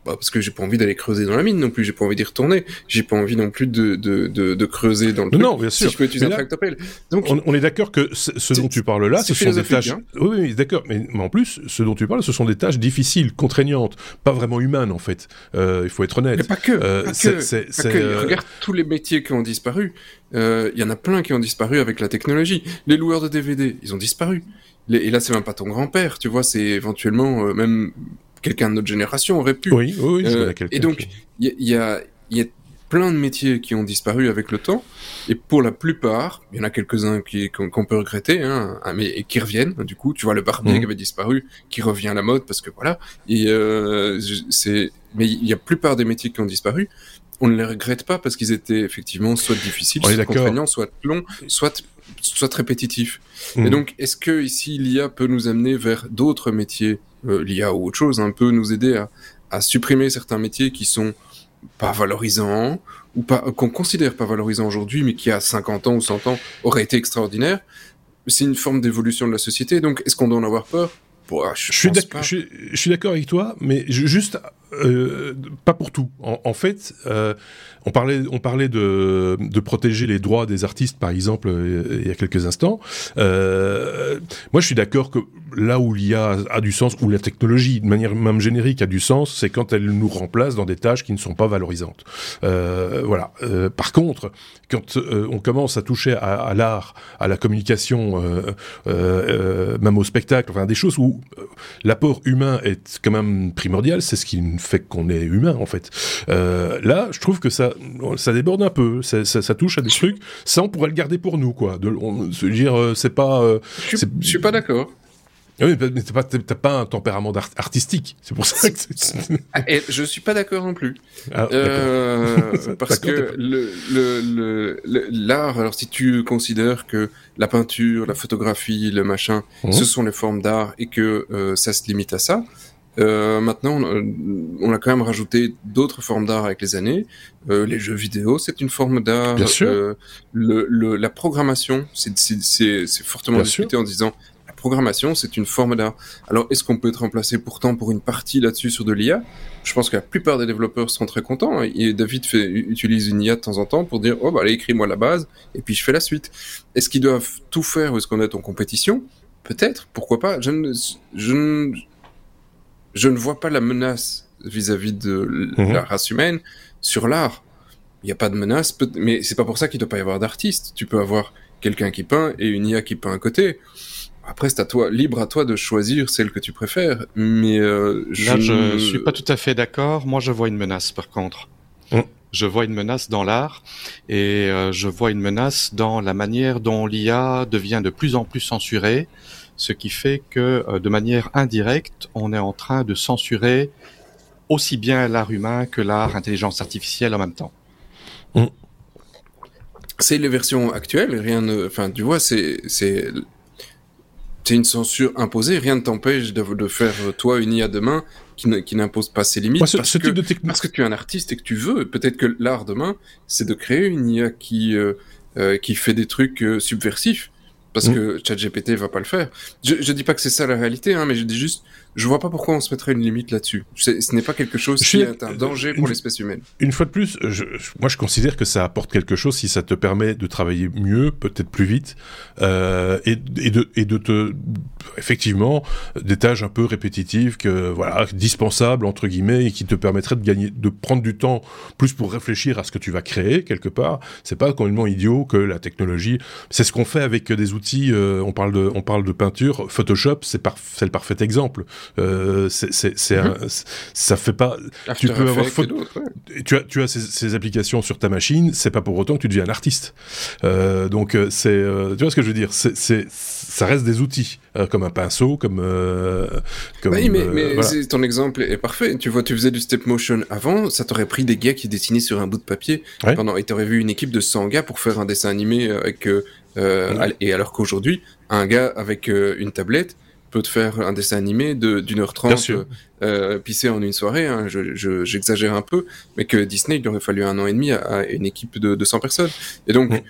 Bah, parce que j'ai pas envie d'aller creuser dans la mine non plus, j'ai pas envie d'y retourner, j'ai pas envie non plus de, de, de, de creuser dans le truc. Non, bien sûr. Si je peux utiliser un tractopelle. Donc, on, on est d'accord que ce dont tu parles là, ce sont des tâches. Hein. Oui, oui d'accord. Mais, mais, en plus, ce dont tu parles, ce sont des tâches difficiles, contraignantes, pas vraiment humaines en fait. Euh, il faut être honnête. Mais pas que. Euh, pas que, pas que. Euh... Regarde tous les métiers qui ont disparu. Il y en a plein qui ont disparu avec la technologie. Les loueurs de DVD, ils ont disparu. Les, et là, c'est même pas ton grand-père, tu vois, c'est éventuellement euh, même quelqu'un de notre génération aurait pu. Oui, oui, euh, Et donc, il y, y, a, y a plein de métiers qui ont disparu avec le temps, et pour la plupart, il y en a quelques-uns qu'on peut regretter, hein, hein, mais et qui reviennent. Du coup, tu vois le barbier mmh. qui avait disparu, qui revient à la mode parce que voilà. Et euh, c'est, mais il y a la plupart des métiers qui ont disparu. on ne les regrette pas parce qu'ils étaient effectivement soit difficiles, soit contraignants, soit longs, soit soit répétitifs. Et hmm. donc, est-ce que ici l'IA peut nous amener vers d'autres métiers, l'IA ou autre chose, un peu nous aider à, à supprimer certains métiers qui sont pas valorisants ou pas qu'on considère pas valorisants aujourd'hui, mais qui à 50 ans ou 100 ans auraient été extraordinaires. C'est une forme d'évolution de la société. Donc, est-ce qu'on doit en avoir peur? Je, je, suis d'accord avec toi, mais juste euh, pas pour tout. En, fait, euh, on parlait, on parlait de, de, protéger les droits des artistes, par exemple, euh, il y a quelques instants. Euh, moi, je suis d'accord que là où l'IA a du sens, où la technologie, de manière même générique, a du sens, c'est quand elle nous remplace dans des tâches qui ne sont pas valorisantes. Euh, voilà. Euh, par contre, quand on commence à toucher à, à l'art, à la communication, même au spectacle, enfin des choses où l'apport humain est quand même primordial, c'est ce qui fait qu'on est humain en fait. là, je trouve que ça ça déborde un peu, ça, ça, touche à des trucs. Ça, on pourrait le garder pour nous, quoi. De, se dire, euh, c'est pas. Euh, je, suis pas d'accord. Oui, mais t'as pas, pas, un tempérament artistique, c'est pour ça que ah, Et je suis pas d'accord non plus. Ah, euh, parce que le, le, l'art, alors si tu considères que la peinture, la photographie, le machin, mmh. ce sont les formes d'art et que euh, ça se limite à ça, euh, maintenant, on, a quand même rajouté d'autres formes d'art avec les années. Euh, les jeux vidéo, c'est une forme d'art. Bien sûr. Le, le, la programmation, c'est fortement discuté en disant programmation, c'est une forme d'art. Alors, est-ce qu'on peut être remplacé pourtant pour une partie là-dessus sur de l'IA Je pense que la plupart des développeurs seront très contents. Et David fait, utilise une IA de temps en temps pour dire, oh, bah, allez, écris-moi la base, et puis je fais la suite. Est-ce qu'ils doivent tout faire ou est-ce qu'on est en compétition? Peut-être, pourquoi pas. Je ne, je je ne vois pas la menace vis-à-vis de mhm. la race humaine sur l'art. Il n'y a pas de menace, mais c'est pas pour ça qu'il ne doit pas y avoir d'artiste. Tu peux avoir quelqu'un qui peint et une IA qui peint à côté. Après, c'est à toi, libre à toi de choisir celle que tu préfères. Mais euh, je Là, je suis pas tout à fait d'accord. Moi, je vois une menace, par contre. Mm. Je vois une menace dans l'art et euh, je vois une menace dans la manière dont l'IA devient de plus en plus censurée ce qui fait que euh, de manière indirecte, on est en train de censurer aussi bien l'art humain que l'art intelligence artificielle en même temps. Mm. C'est les versions actuelles, rien ne, enfin, tu vois, c'est, c'est, c'est une censure imposée, rien ne t'empêche de, de, faire toi une IA demain qui, n'impose pas ses limites parce, que, parce que tu es un artiste et que tu veux. Peut-être que l'art demain, c'est de créer une IA qui, euh, euh, qui fait des trucs subversifs parce mm. que ChatGPT va pas le faire. Je, je dis pas que c'est ça la réalité, hein, mais je dis juste, je vois pas pourquoi on se mettrait une limite là-dessus. Ce n'est pas quelque chose qui est un danger pour l'espèce humaine. Une fois de plus, je, moi je considère que ça apporte quelque chose si ça te permet de travailler mieux, peut-être plus vite, euh, et, et, de, et de te, effectivement, des tâches un peu répétitives, que voilà, dispensables entre guillemets, et qui te permettraient de gagner, de prendre du temps plus pour réfléchir à ce que tu vas créer quelque part. C'est pas complètement idiot que la technologie. C'est ce qu'on fait avec des outils. Euh, on parle de, on parle de peinture. Photoshop, c'est c'est le parfait exemple. Euh, c'est, mhm. ça fait pas. tu peux avoir tu as, tu as ces, applications sur ta machine, c'est pas pour autant que tu deviens un artiste. Euh, donc euh, c'est, tu vois ce que je veux dire? C'est, ça reste des outils, comme un pinceau, comme. comme oui, mais, mais ton exemple est parfait. Tu vois, tu faisais du step motion avant, ça t'aurait pris des gars qui dessinaient sur un bout de papier pendant, et t'aurais vu une équipe de 100 gars pour faire un dessin animé avec. Et alors qu'aujourd'hui, un gars avec une tablette peut te faire un dessin animé de d'une heure trente euh, pissé en une soirée. Hein, J'exagère un peu, mais que Disney, il aurait fallu un an et demi à, une équipe de 200 personnes. Et donc, mm.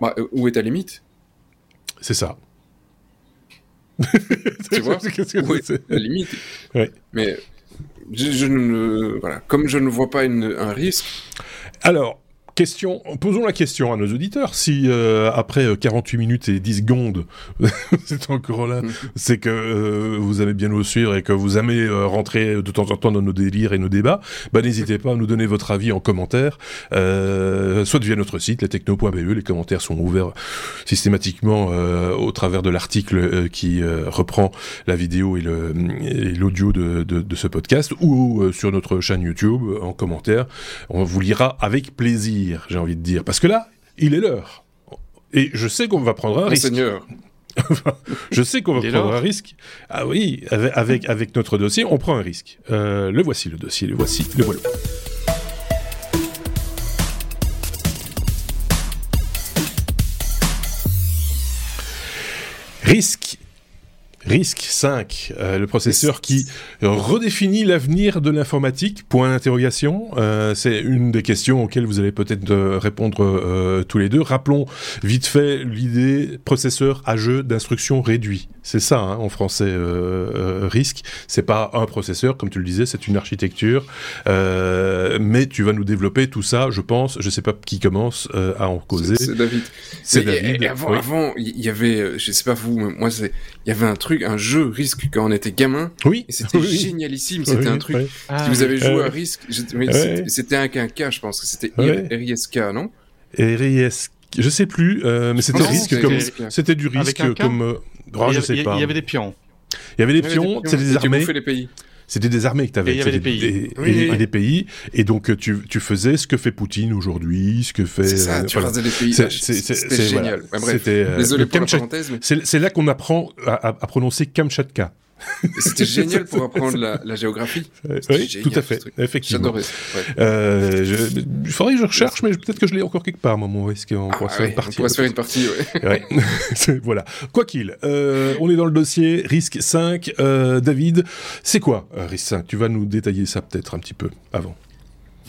bah, où est ta limite? C'est ça. tu vois? Où est la limite? Mais je, ne, voilà, comme je ne vois pas une, un risque. Alors, Question, posons la question à nos auditeurs. Si euh, après 48 euh, minutes et 10 secondes, c'est encore là, mm. c'est que euh, vous avez bien nous suivre et que vous aimez rentrer de temps en temps dans nos délires et nos débats, bah, n'hésitez pas à nous donner votre avis en commentaire, soit via notre site, techno.be. Les commentaires sont ouverts systématiquement au travers de l'article qui reprend la vidéo et l'audio de, de, de, ce podcast, ou sur notre chaîne YouTube en commentaire. On vous lira avec plaisir j'ai envie de dire. Parce que là, il est l'heure. Et je sais qu'on va prendre un risque. Seigneur. je sais qu'on va prendre un risque. Ah oui, avec, avec, avec, notre dossier, on prend un risque. Euh, le voici, le dossier, le voici, le voilà. Risque RISC 5, euh, le processeur qui redéfinit l'avenir de l'informatique, point d'interrogation. Euh, c'est une des questions auxquelles vous allez peut-être euh, répondre euh, tous les deux. Rappelons vite fait l'idée processeur à jeu d'instruction réduit. C'est ça hein, en français RISC. C'est pas un processeur, comme tu le disais, c'est une architecture. mais tu vas nous développer tout ça, je pense. Je sais pas qui commence à en causer. C'est David. C'est David. Et avant, avant, il y avait, je sais pas vous, moi, il y avait un truc un jeu Risque quand on était gamin. Oui. Et c'était génialissime. C'était un truc. si vous avez joué à Risque, c'était un K, je pense. C'était RISK, non? RISK. Je sais plus, euh, mais c'était risque comme c'était du risque comme. Euh, oh, je sais pas. Il y avait des pions. Il y avait des pions, c'était des armées. les pays c'était des armées que tu avais. Et il y avait des pays. Et, des pays. Et donc, tu, tu faisais ce que fait Poutine aujourd'hui, ce que fait. C'est ça, tu euh, des pays. C'était génial. Voilà. Désolé pour la parenthèse. C'est là qu'on apprend à, à, prononcer Kamchatka. C'était génial pour apprendre la, la géographie. Oui, génial, tout à fait, effectivement. J'adorais euh, je, il faudrait que je recherche, mais peut-être que je l'ai encore quelque part, moi, est-ce qu'on ah, pourrait faire une partie On pourrait se faire une partie, ouais. voilà. Quoi qu'il, euh, on est dans le dossier risque 5. Euh, David, c'est quoi euh, risque 5 Tu vas nous détailler ça peut-être un petit peu avant.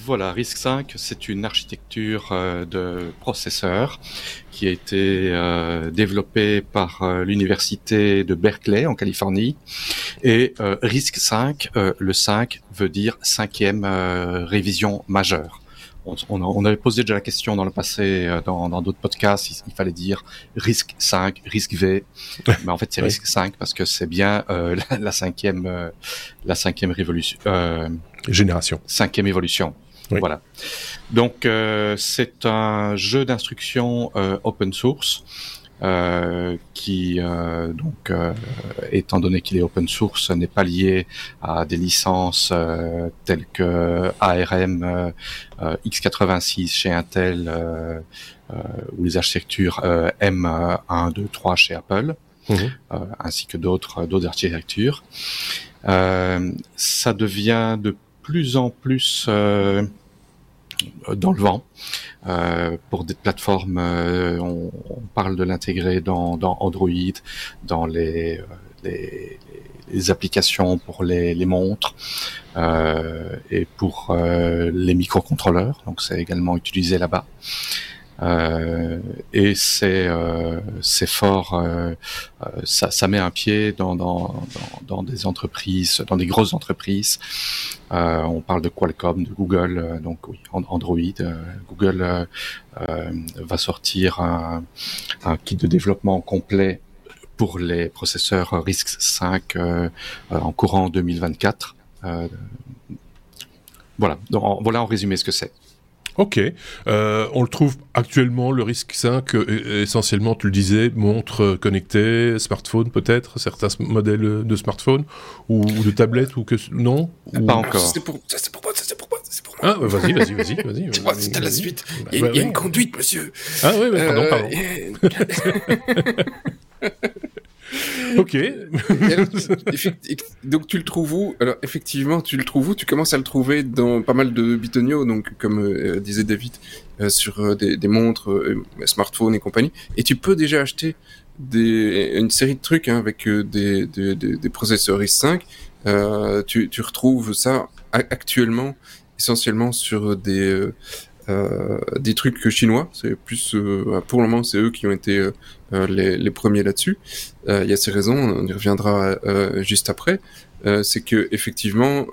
Voilà, RISC-V, c'est une architecture euh, de processeur qui a été euh, développée par euh, l'université de Berkeley en Californie. Et RISC-V, le 5 veut dire cinquième révision majeure. On, on, avait posé déjà la question dans le passé, dans d'autres podcasts, il, fallait dire risque 5, risque V, mais en fait c'est risque 5 parce que c'est bien la, la, cinquième, la cinquième révolution. Génération. Cinquième évolution. Voilà. Donc euh, c'est un jeu d'instruction euh, open source. Euh, qui euh, donc euh, étant donné qu'il est open source n'est pas lié à des licences telles que ARM x86 chez Intel ou les architectures M1 2 3 chez Apple mmh. ainsi que d'autres d'autres architectures ça devient de plus en plus euh, dans le vent. Euh, pour des plateformes, euh, on, on, parle de l'intégrer dans, dans, Android, dans les, euh, les, les applications pour les, les montres et pour les microcontrôleurs. Donc c'est également utilisé là-bas. Euh, et c'est euh, c'est fort, euh, ça, ça met un pied dans, dans, dans, dans, des entreprises, dans des grosses entreprises. on parle de Qualcomm, de Google, donc oui, Android. Google va sortir un, un kit de développement complet pour les processeurs RISC-V en courant 2024. voilà, donc voilà en résumé ce que c'est. Ok. Euh, on le trouve actuellement, le risque 5, euh, essentiellement, tu le disais, montre connectée, smartphone peut-être, certains modèles de smartphone ou, de tablette ou que non? Pas encore. C'est pour, c'est pour moi, c'est pour moi, c'est pour moi. Ah, vas-y, vas-y, vas-y, vas-y. Tu vois, c'est à la suite. Il y a, bah, une conduite, monsieur. Ah oui, pardon, pardon. Ok. donc tu le trouves où? Alors effectivement, tu le trouves où? Tu commences à le trouver dans pas mal de bitonio, donc comme euh, disait David, euh, sur euh, des, montres, smartphones et compagnie. Et tu peux déjà acheter des, une série de trucs hein, avec des, des, des, processeurs i5. tu, tu retrouves ça actuellement essentiellement sur des des trucs chinois. C'est plus euh, pour le moment, c'est eux qui ont été euh, les, les, premiers là-dessus. Il y a ces raisons, on y reviendra juste après. c'est que effectivement,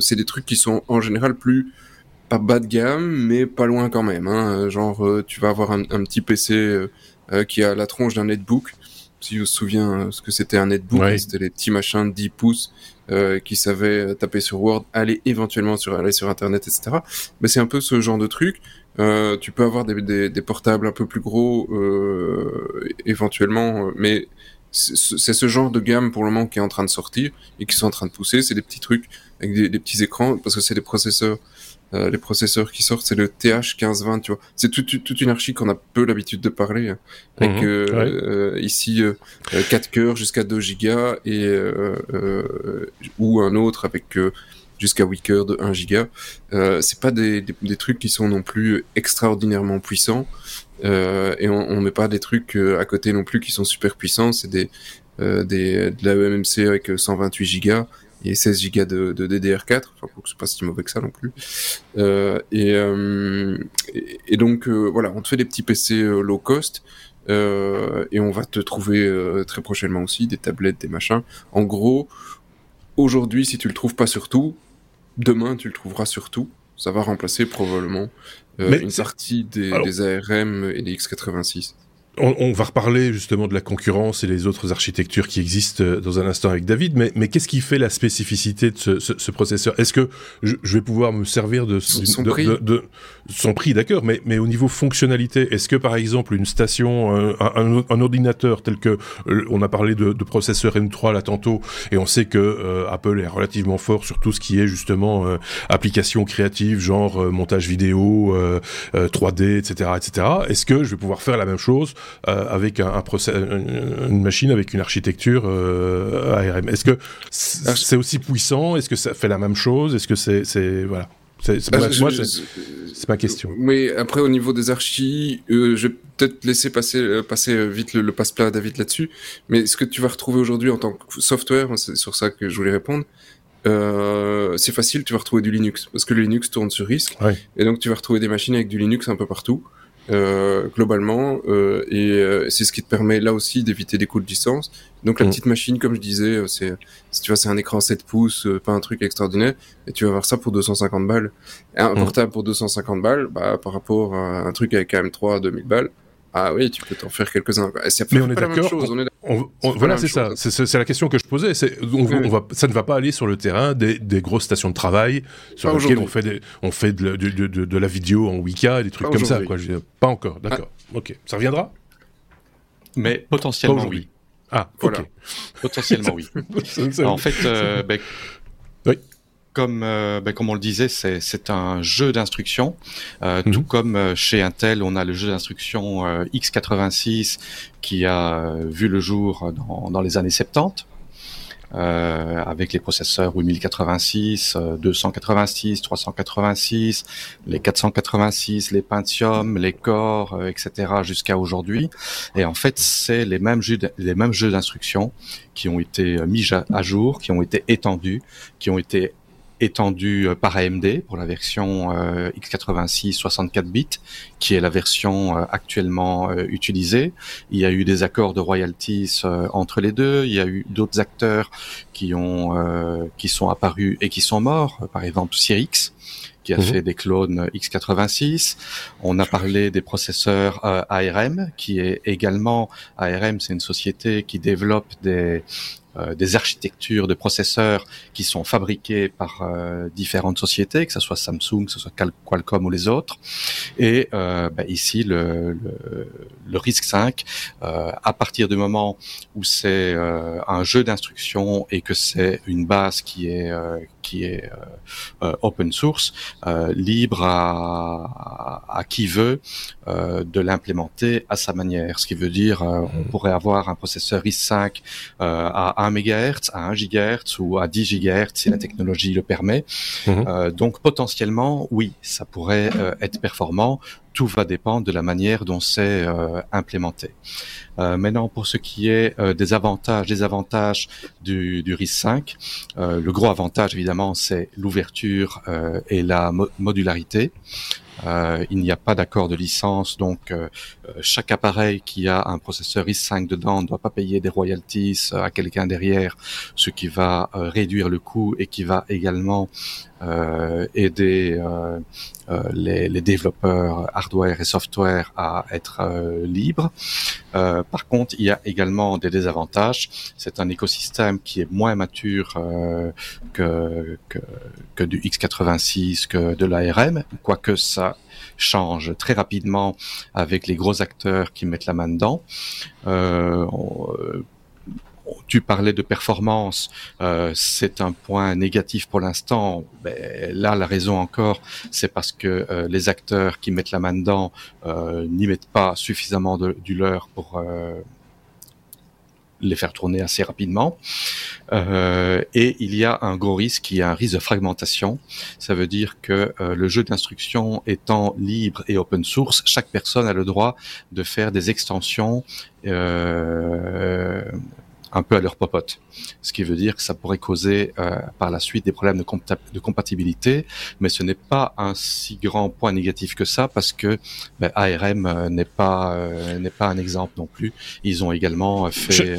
c'est des trucs qui sont en général plus pas bas de gamme, mais pas loin quand même. Hein. Genre, tu vas avoir un, un petit PC qui a la tronche d'un netbook. Si je me souviens ce que c'était un netbook, c'était les petits machins de 10 pouces euh, qui savait taper sur Word, aller éventuellement sur aller sur Internet, etc. Mais c'est un peu ce genre de truc. Euh, tu peux avoir des, des, des, portables un peu plus gros euh, éventuellement, mais c'est ce genre de gamme pour le moment qui est en train de sortir et qui sont en train de pousser. C'est des petits trucs avec des, des petits écrans parce que c'est des processeurs euh, les processeurs qui sortent, c'est le TH1520, tu vois. C'est toute une archi qu'on a peu l'habitude de parler. Hein. avec mhm. euh, euh, ici 4 cœurs jusqu'à 2 gigas et ou un autre avec jusqu'à 8 cœurs de 1 giga. Euh, c'est pas des, des, trucs qui sont non plus extraordinairement puissants. Euh, et on, on met pas des trucs à côté non plus qui sont super puissants. C'est des, des de la EMMC avec 128 Go et 16 Go de, de DDR4. Enfin, c'est pas si mauvais que ça non plus. et, et, donc voilà, on te fait des petits PC low cost. Euh, et on va te trouver euh, très prochainement aussi des tablettes, des machins. En gros, aujourd'hui, si tu le trouves pas sur tout, demain tu le trouveras sur tout. Ça va remplacer probablement euh, une partie des, des, ARM et des x86 on, va reparler justement de la concurrence et les autres architectures qui existent euh, dans un instant avec David, mais, mais qu'est-ce qui fait la spécificité de ce, ce, processeur? Est-ce que je, vais pouvoir me servir de son prix, de, son prix d'accord, mais, mais au niveau fonctionnalité, est-ce que par exemple une station, euh, un, un, ordinateur tel que euh, on a parlé de, de, processeur M3 là tantôt, et on sait que Apple est relativement fort sur tout ce qui est justement euh, applications créatives, genre montage vidéo, 3D, etc., etc. Est-ce que je vais pouvoir faire la même chose euh, avec un, procès, une machine avec une architecture euh, ARM. Est-ce que c'est aussi puissant? Est-ce que ça fait la même chose? Est-ce que c'est voilà c'est ma, question. Mais après, au niveau des archis, euh, je vais peut-être laisser passer, passer vite le, passe-plat à David là-dessus. Mais ce que tu vas retrouver aujourd'hui en tant que software, c'est sur ça que je voulais répondre. Euh, c'est facile, tu vas retrouver du Linux parce que le Linux tourne sur risque, et donc tu vas retrouver des machines avec du Linux un peu partout. Euh, globalement, euh, et euh, c'est ce qui te permet là aussi d'éviter des coups de distance. Donc la mm. petite machine, comme je disais, c'est si tu vois c'est un écran 7 pouces, pas un truc extraordinaire, et tu vas avoir ça pour 250 balles. Et un mm. portable pour 250 balles, bah par rapport à un truc avec un M3 à 2000 balles, ah oui, tu peux t'en faire quelques-uns. Mais on est d'accord. Voilà, c'est ça. C'est la question que je posais. On, on, va, ça ne va pas aller sur le terrain des, des grosses stations de travail sur lesquelles on fait, des, on fait de, de, de, de, la vidéo en et des trucs comme ça. Quoi. Pas encore. D'accord. Ok. Ça reviendra? Mais potentiellement oui. Ah, voilà. ok. Potentiellement oui. en fait, euh, ben, comme, euh, ben, comme on le disait, c'est un jeu d'instruction. Euh, mhm. Tout comme euh, chez Intel, on a le jeu d'instruction x86 qui a vu le jour dans, dans les années 70. Euh, avec les processeurs 8086, 286, 386, les 486, les Pentium, les Core, etc. jusqu'à aujourd'hui. Et en fait, c'est les mêmes jeux, les mêmes jeux d'instruction qui ont été mis à jour, qui ont été étendus, qui ont été étendu euh, par AMD pour la version euh, x86 64 bits, qui est la version euh, actuellement utilisée. Il y a eu des accords de royalties entre les deux. Il y a eu d'autres acteurs qui ont qui sont apparus et qui sont morts. Par exemple, Cyrix qui a mhm. fait des clones x86. On a parlé des processeurs ARM, qui est également ARM, c'est une société qui développe des des architectures de processeurs qui sont fabriquées par euh, différentes sociétés, que ce soit Samsung, que ce soit Qualcomm ou les autres. Et euh, bah, ici, le, le, le RISC-V, à partir du moment où c'est un jeu d'instruction et que c'est une base qui est qui est open source, libre à, à, qui veut de l'implémenter à sa manière. Ce qui veut dire, on pourrait avoir un processeur RISC-V à 1 MHz, à 1 GHz ou à 10 GHz si la technologie le permet. Euh, donc potentiellement, oui, ça pourrait euh, être performant. Tout va dépendre de la manière dont c'est euh, implémenté. maintenant, pour ce qui est des avantages, des avantages du, du RIS-5, le gros avantage évidemment, c'est l'ouverture et la modularité. Euh, il n'y a pas d'accord de licence, donc euh, euh, chaque appareil qui a un processeur i5 dedans ne doit pas payer des royalties à quelqu'un derrière, ce qui va réduire le coût et qui va également aider les, les, développeurs hardware et software à être libres. par contre, il y a également des désavantages. C'est un écosystème qui est moins mature que, que, que du x86, que de l'ARM, quoique ça change très rapidement avec les gros acteurs qui mettent la main dedans. Euh, euh, tu parlais de performance, euh, c'est un point négatif pour l'instant. Ben, là, la raison encore, c'est parce que les acteurs qui mettent la main dedans n'y mettent pas suffisamment de, du leur pour les faire tourner assez rapidement. Euh, et il y a un gros risque qui est un risque de fragmentation. Ça veut dire que euh, le jeu d'instruction étant libre et open source, chaque personne a le droit de faire des extensions euh, un peu à leur popote. Ce qui veut dire que ça pourrait causer euh, par la suite des problèmes de, de, compatibilité, mais ce n'est pas un si grand point négatif que ça parce que ben, ARM euh, n'est pas euh, n'est pas un exemple non plus. Ils ont également fait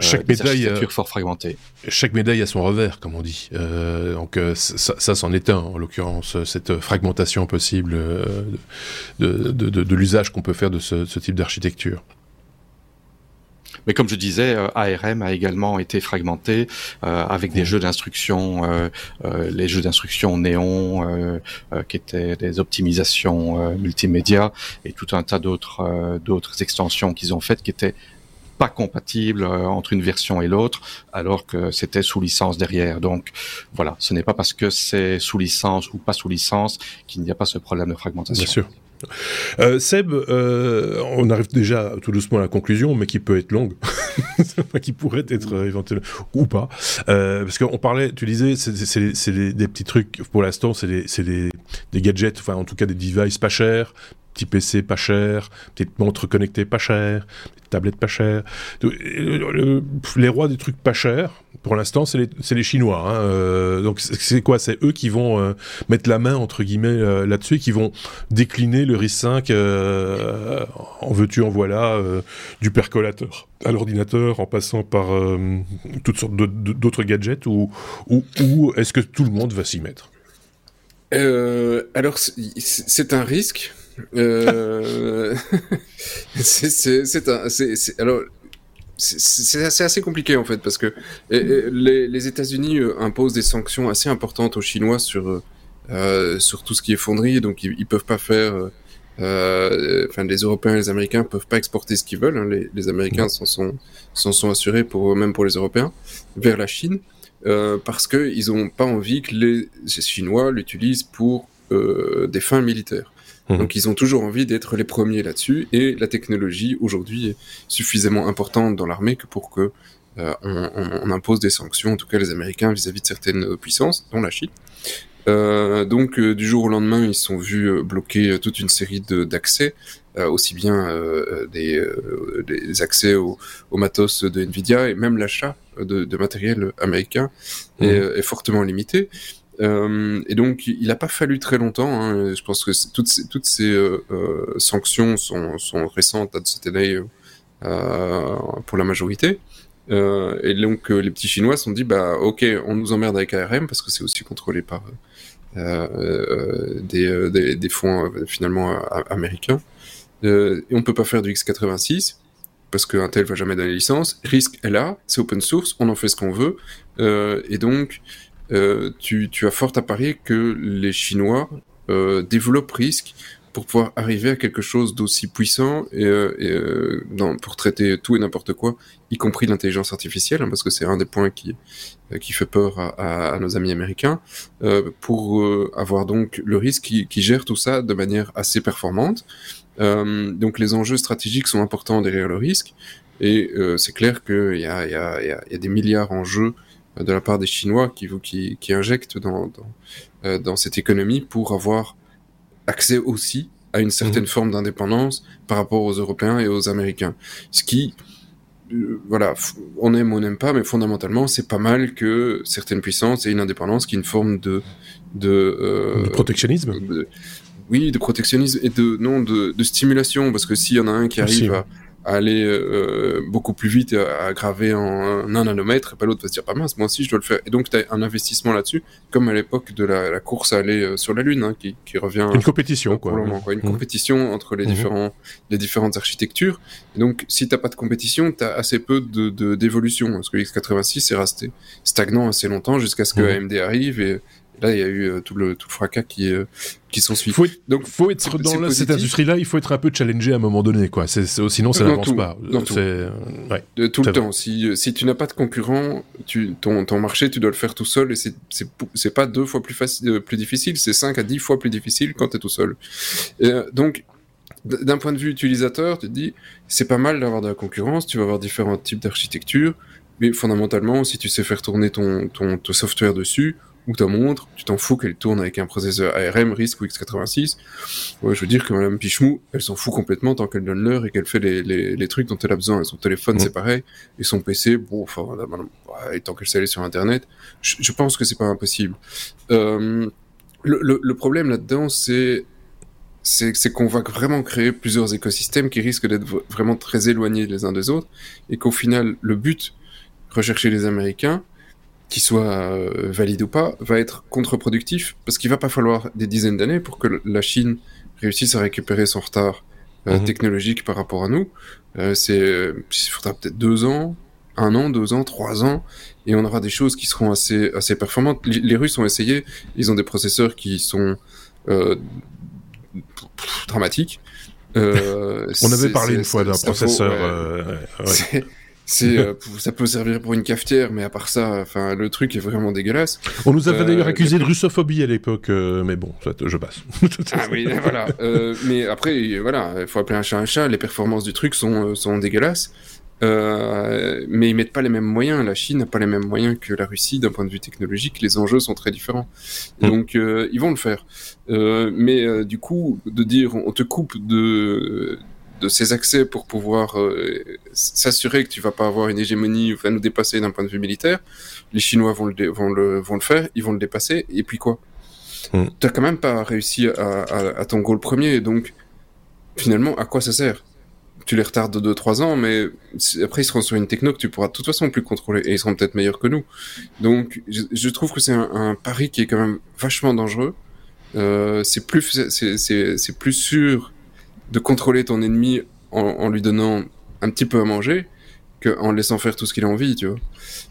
chaque médaille fort fragmentée. Chaque médaille a son revers, comme on dit. donc ça, ça c'en est un, en l'occurrence, cette fragmentation possible de, de, de, de l'usage qu'on peut faire de ce, ce type d'architecture. Mais comme je disais, euh, ARM a également été fragmenté euh, avec des jeux d'instruction, euh, les jeux d'instruction Néon, qui étaient des optimisations multimédia, et tout un tas d'autres d'autres extensions qu'ils ont faites qui étaient pas compatibles entre une version et l'autre, alors que c'était sous licence derrière. Donc voilà, ce n'est pas parce que c'est sous licence ou pas sous licence qu'il n'y a pas ce problème de fragmentation. Bien sûr. Euh, Seb, euh, on arrive déjà tout doucement à la conclusion, mais qui peut être longue, qui pourrait être euh, éventuellement ou pas, euh, parce qu'on parlait, tu disais, c'est des, petits trucs pour l'instant, c'est des, des gadgets, enfin en tout cas des devices pas chers, petit PC pas cher, petite montre connectée pas chère, petite tablette pas chère. Les rois des trucs pas chers, pour l'instant, c'est les, les, Chinois. Hein. Euh, donc c'est quoi? C'est eux qui vont euh, mettre la main entre guillemets euh, là-dessus, qui vont décliner le RIS5 en veux-tu en voilà du percolateur à l'ordinateur, en passant par toutes sortes d'autres gadgets, ou, ou est-ce que tout le monde va s'y mettre? Alors c'est un risque euh... c'est un, c'est alors c'est assez, assez, compliqué en fait parce que les, les États-Unis euh, imposent des sanctions assez importantes aux Chinois sur euh, sur tout ce qui est fonderie, donc ils, ils peuvent pas faire. Euh, enfin, les Européens et les Américains peuvent pas exporter ce qu'ils veulent. Hein. Les, les, Américains s'en sont s'en sont assurés pour même pour les Européens vers la Chine euh, parce que ils ont pas envie que les Chinois l'utilisent pour euh, des fins militaires. Mhm. Donc ils ont toujours envie d'être les premiers là-dessus et la technologie aujourd'hui est suffisamment importante dans l'armée que pour que euh, on, on, impose des sanctions, en tout cas les Américains vis-à-vis de certaines puissances, dont la Chine. Euh, donc euh, du jour au lendemain, ils sont vus euh, bloquer toute une série d'accès, aussi bien des, des, accès au, au, matos de Nvidia et même l'achat de, de, matériel américain est, mhm. est, fortement limité. Euh, et donc, il n'a pas fallu très longtemps. Hein, je pense que toutes ces, euh, euh, sanctions sont, récentes à cette année pour la majorité. Et donc, les petits Chinois se sont dit, bah, ok, on nous emmerde avec ARM parce que c'est aussi contrôlé par des, fonds finalement américains. et on peut pas faire du x86 parce qu'un tel va jamais donner licence. Risque est là, c'est open source, on en fait ce qu'on veut. et donc, euh, tu, tu, as fort à parier que les Chinois euh, développent risque pour pouvoir arriver à quelque chose d'aussi puissant et, euh, et euh, dans, pour traiter tout et n'importe quoi, y compris l'intelligence artificielle, hein, parce que c'est un des points qui, euh, qui fait peur à, à, à nos amis américains, euh, pour avoir donc le risque qui, qui, gère tout ça de manière assez performante. donc les enjeux stratégiques sont importants derrière le risque, et c'est clair qu'il y y, a, y a, des milliards en jeu de la part des Chinois qui, qui, qui injectent dans, dans, euh, dans, cette économie pour avoir accès aussi à une certaine mhm. forme d'indépendance par rapport aux Européens et aux Américains. Ce qui, euh, voilà, on aime ou on n'aime pas, mais fondamentalement, c'est pas mal que certaines puissances aient une indépendance qui est une forme de... De, euh, de protectionnisme Oui, de protectionnisme et de, non, de, de stimulation, parce que s'il y en a un qui arrive à à aller euh, beaucoup plus vite et à, graver en un nanomètre, et pas l'autre va se dire, pas mince, moi aussi je dois le faire. Et donc tu as un investissement là-dessus, comme à l'époque de la, la, course à aller euh, sur la Lune, hein, qui, qui, revient... Une compétition, quoi. quoi. Une mmh. compétition entre les, mmh. différents, les différentes architectures. Et donc si t'as pas de compétition, tu as assez peu d'évolution, de, d'évolution parce que x86 est resté stagnant assez longtemps jusqu'à ce que mmh. AMD arrive et là, il y a eu euh, tout, le, tout le fracas qui, euh, qui sont suivis. Faut Donc, faut être dans cette industrie-là, il faut être un peu challengé à un moment donné, quoi. C'est, sinon, ça n'avance pas. Dans tout, ouais, de, tout le temps. Si, si tu n'as pas de concurrent, tu, ton, ton marché, tu dois le faire tout seul et c'est, c'est, pas deux fois plus facile, euh, plus difficile, c'est cinq à dix fois plus difficile quand tu es tout seul. Et, donc, d'un point de vue utilisateur, tu te dis, c'est pas mal d'avoir de la concurrence, tu vas avoir différents types d'architecture, mais fondamentalement, si tu sais faire tourner ton, ton, ton software dessus, ou ta montre, tu t'en fous qu'elle tourne avec un processeur ARM, RISC ou x86. Ouais, je veux dire que Madame Pichemou, elle s'en fout complètement tant qu'elle donne l'heure et qu'elle fait les, les, les, trucs dont elle a besoin. son téléphone, c'est pareil. Et son PC, bon, enfin, ouais, tant qu'elle sait aller sur Internet, je, je pense que c'est pas impossible. Euh, le, le, le, problème là-dedans, c'est c'est qu'on va vraiment créer plusieurs écosystèmes qui risquent d'être vraiment très éloignés les uns des autres et qu'au final, le but rechercher les Américains, qu'il soit euh, valide ou pas, va être contre-productif parce qu'il va pas falloir des dizaines d'années pour que la Chine réussisse à récupérer son retard euh, mmh. technologique par rapport à nous. Euh, c'est, il faudra peut-être deux ans, un an, deux ans, trois ans, et on aura des choses qui seront assez, assez performantes. Les, les Russes ont essayé, ils ont des processeurs qui sont euh, dramatiques. Euh, on avait parlé une fois d'un processeur. Euh, ouais. C'est, euh, ça peut servir pour une cafetière, mais à part ça, enfin, le truc est vraiment dégueulasse. On nous avait d'ailleurs accusé de russophobie à l'époque, mais bon, ça, je passe. ah oui, voilà. mais après, voilà, il faut appeler un chat un chat. Les performances du truc sont, sont dégueulasses. Euh, mais ils mettent pas les mêmes moyens. La Chine n'a pas les mêmes moyens que la Russie d'un point de vue technologique. Les enjeux sont très différents. Mm. Donc euh, ils vont le faire. Euh, mais euh, du coup, de dire on te coupe de de ces accès pour pouvoir euh, s'assurer que tu vas pas avoir une hégémonie ou va nous dépasser d'un point de vue militaire, les Chinois vont le, vont le, vont le faire, ils vont le dépasser, et puis quoi? Mm. T'as quand même pas réussi à, à, à ton goal premier, donc finalement, à quoi ça sert? Tu les retardes de 2-3 ans, mais après ils seront sur une techno que tu pourras de toute façon plus contrôler et ils seront peut-être meilleurs que nous. Donc je, je trouve que c'est un, un, pari qui est quand même vachement dangereux. Euh, c'est plus c'est plus sûr de contrôler ton ennemi en, en, lui donnant un petit peu à manger qu'en laissant faire tout ce qu'il a envie, tu vois.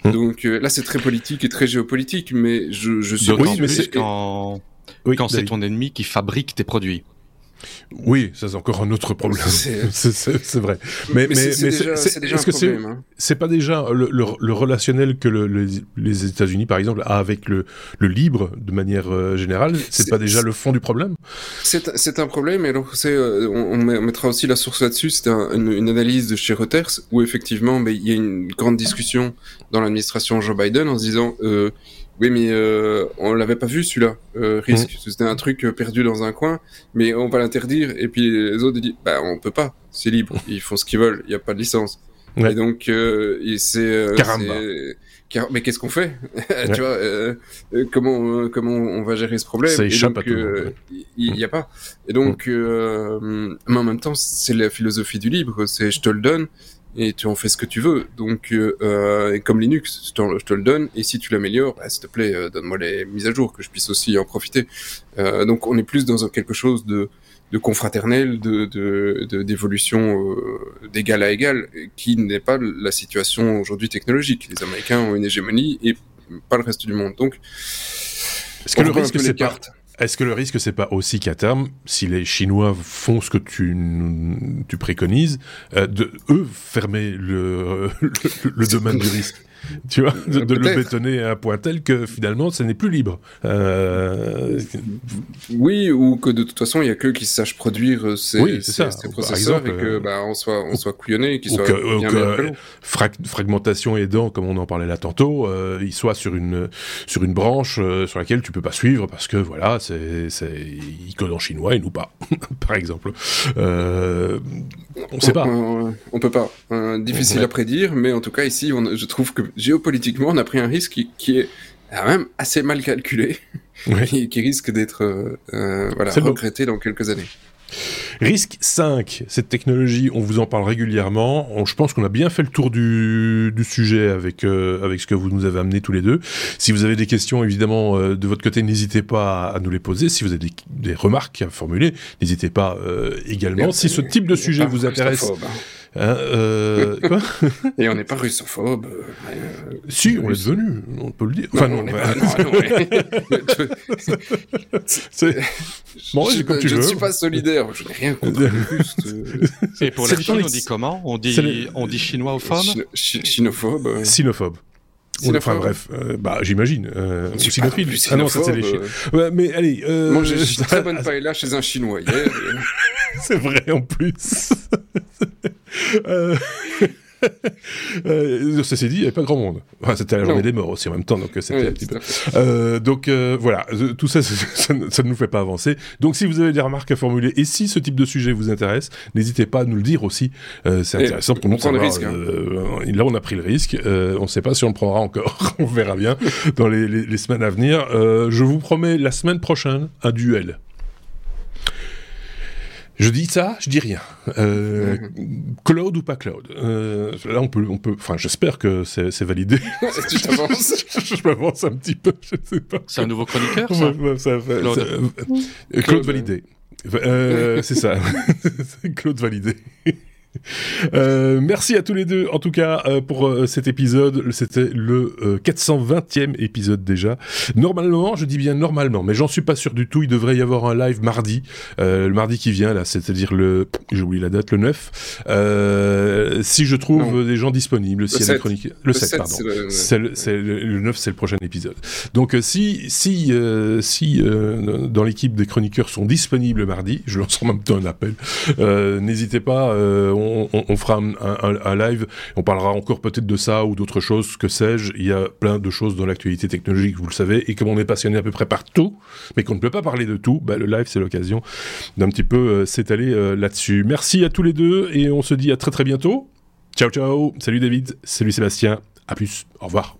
Mmh. Donc euh, là c'est très politique et très géopolitique, mais je, je suis oui, mais c'est quand, oui, quand c'est ton ennemi qui fabrique tes produits. Oui, ça c'est encore un autre problème. C'est vrai. Mais, mais, mais c'est est-ce que c'est hein. c'est pas déjà le, le, le relationnel que le, les États-Unis, par exemple, a avec le, libre de manière euh, générale? C'est pas déjà le fond du problème? C'est un problème. Et alors, euh, on, on, mettra aussi la source là-dessus. Un, une, une, analyse de chez Reuters où effectivement, il y a une grande discussion dans l'administration Joe Biden en se disant. Euh, oui, mais euh, on l'avait pas vu celui-là, euh, risque. Mmh. C'était un truc euh, perdu dans un coin, mais on va l'interdire. Et puis les autres disent, bah on peut pas, c'est libre, ils font ce qu'ils veulent, il y a pas de licence. Ouais. Et donc euh, c'est. Euh, mais qu'est-ce qu'on fait? Ouais. Tu vois euh, Comment comment on va gérer ce problème? Ça échappe donc, à tout. Il n'y a pas. Et donc, mmh. mais en même temps, c'est la philosophie du libre. C'est je te le donne et tu en fais ce que tu veux. Donc, euh, comme Linux, je, je, te le donne, et si tu l'améliores, bah, s'il te plaît, euh, donne-moi les mises à jour, que je puisse aussi en profiter. Euh, donc, on est plus dans quelque chose de, de confraternel, de d'évolution de, d'égal à égal, qui n'est pas la situation aujourd'hui technologique. Les Américains ont une hégémonie et pas le reste du monde. Donc, est-ce que le risque c'est pas est-ce que le risque, c'est pas aussi qu'à terme, si les Chinois font ce que tu, tu préconises, euh, de eux fermer le, le, le domaine du risque? tu vois, de, de le bétonner à un point tel que finalement, ce n'est plus libre. Euh... Oui, ou que de toute façon, il y a que qui sachent produire ces, oui, ces, ça. ces processeurs exemple, et que euh, bah, on soit on soit couillonné, qu'ils soient que, bien que, que frag fragmentation aidant, comme on en parlait là tantôt, euh, il soit sur une sur une branche euh, sur laquelle tu peux pas suivre parce que voilà, c'est c'est il code en chinois et nous pas, par exemple. Euh, on sait pas. On, on peut pas. Euh, difficile ouais. à prédire, mais en tout cas ici, on, je trouve que géopolitiquement, on a pris un risque qui, qui est quand même assez mal calculé, ouais. qui, qui, risque d'être euh, voilà, regretté bon. dans quelques années. Risque 5, cette technologie, on vous en parle régulièrement. On, je pense qu'on a bien fait le tour du, du sujet avec, euh, avec ce que vous nous avez amené tous les deux. Si vous avez des questions, évidemment, euh, de votre côté, n'hésitez pas à, à, nous les poser. Si vous avez des, des remarques à formuler, n'hésitez pas euh, également. Merci. Si ce type de sujet vous intéresse... Hein, euh, quoi Et on n'est pas russophobe. Euh, si, on est devenu, on peut le dire. Enfin, non, non, bah... non, non bon, je, comme tu je veux. ne suis pas solidaire, je n'ai rien contre Et pour la Chine, on dit comment on dit, on dit chinois-ophobe Ch Chinophobe. Euh... Sinophobe. Enfin bref, euh, bah j'imagine. Euh, sinophile. Ah non, ça c'est les Chinois. Ouais, mais allez. Euh... Moi j'ai une très bonne paella chez un Chinois hier. c'est vrai en plus. Euh... euh, ceci dit, il n'y avait pas grand monde. Enfin, c'était la journée des morts aussi en même temps, donc euh, c'était un petit peu. Euh, donc euh, voilà, tout ça, ça, ça, ça, ne nous fait pas avancer. Donc si vous avez des remarques à formuler et si ce type de sujet vous intéresse, n'hésitez pas à nous le dire aussi. C'est intéressant pour nous de savoir. Risque, hein. là, on a pris le risque. on ne sait pas si on le prendra encore. on verra bien dans les, les, les semaines à venir. je vous promets la semaine prochaine un duel. Je dis ça, je dis rien. Euh, mm-hmm. Cloud ou pas Cloud euh, Là, on peut, on peut. Enfin, j'espère que c'est validé. tu t'avances Je m'avance un petit peu. Je sais pas. C'est un nouveau chroniqueur, ça, ouais, ça Claude. Ça, euh, Claude validé. Euh, c'est ça. Claude validé. Euh, merci à tous les deux, en tout cas, euh, pour euh, cet épisode. C'était le 420e épisode déjà. Normalement, je dis bien normalement, mais j'en suis pas sûr du tout. Il devrait y avoir un live mardi, le mardi qui vient, là, c'est-à-dire le, la date, le 9. si je trouve non. des gens disponibles. Le, le 7, 7, pardon. C'est le... Le, le, 9, c'est le prochain épisode. Donc, si, si, si dans l'équipe des chroniqueurs sont disponibles mardi, je lance en même temps un appel. N'hésitez pas on, fera un, live, on parlera encore peut-être de ça ou d'autres choses, que sais-je. Il y a plein de choses dans l'actualité technologique, vous le savez, et comme on est passionné à peu près partout, mais qu'on ne peut pas parler de tout, bah, le live c'est l'occasion d'un petit peu euh, s'étaler euh, là-dessus. Merci à tous les deux et on se dit à très très bientôt. Ciao ciao, salut David, salut Sébastien, à plus, au revoir.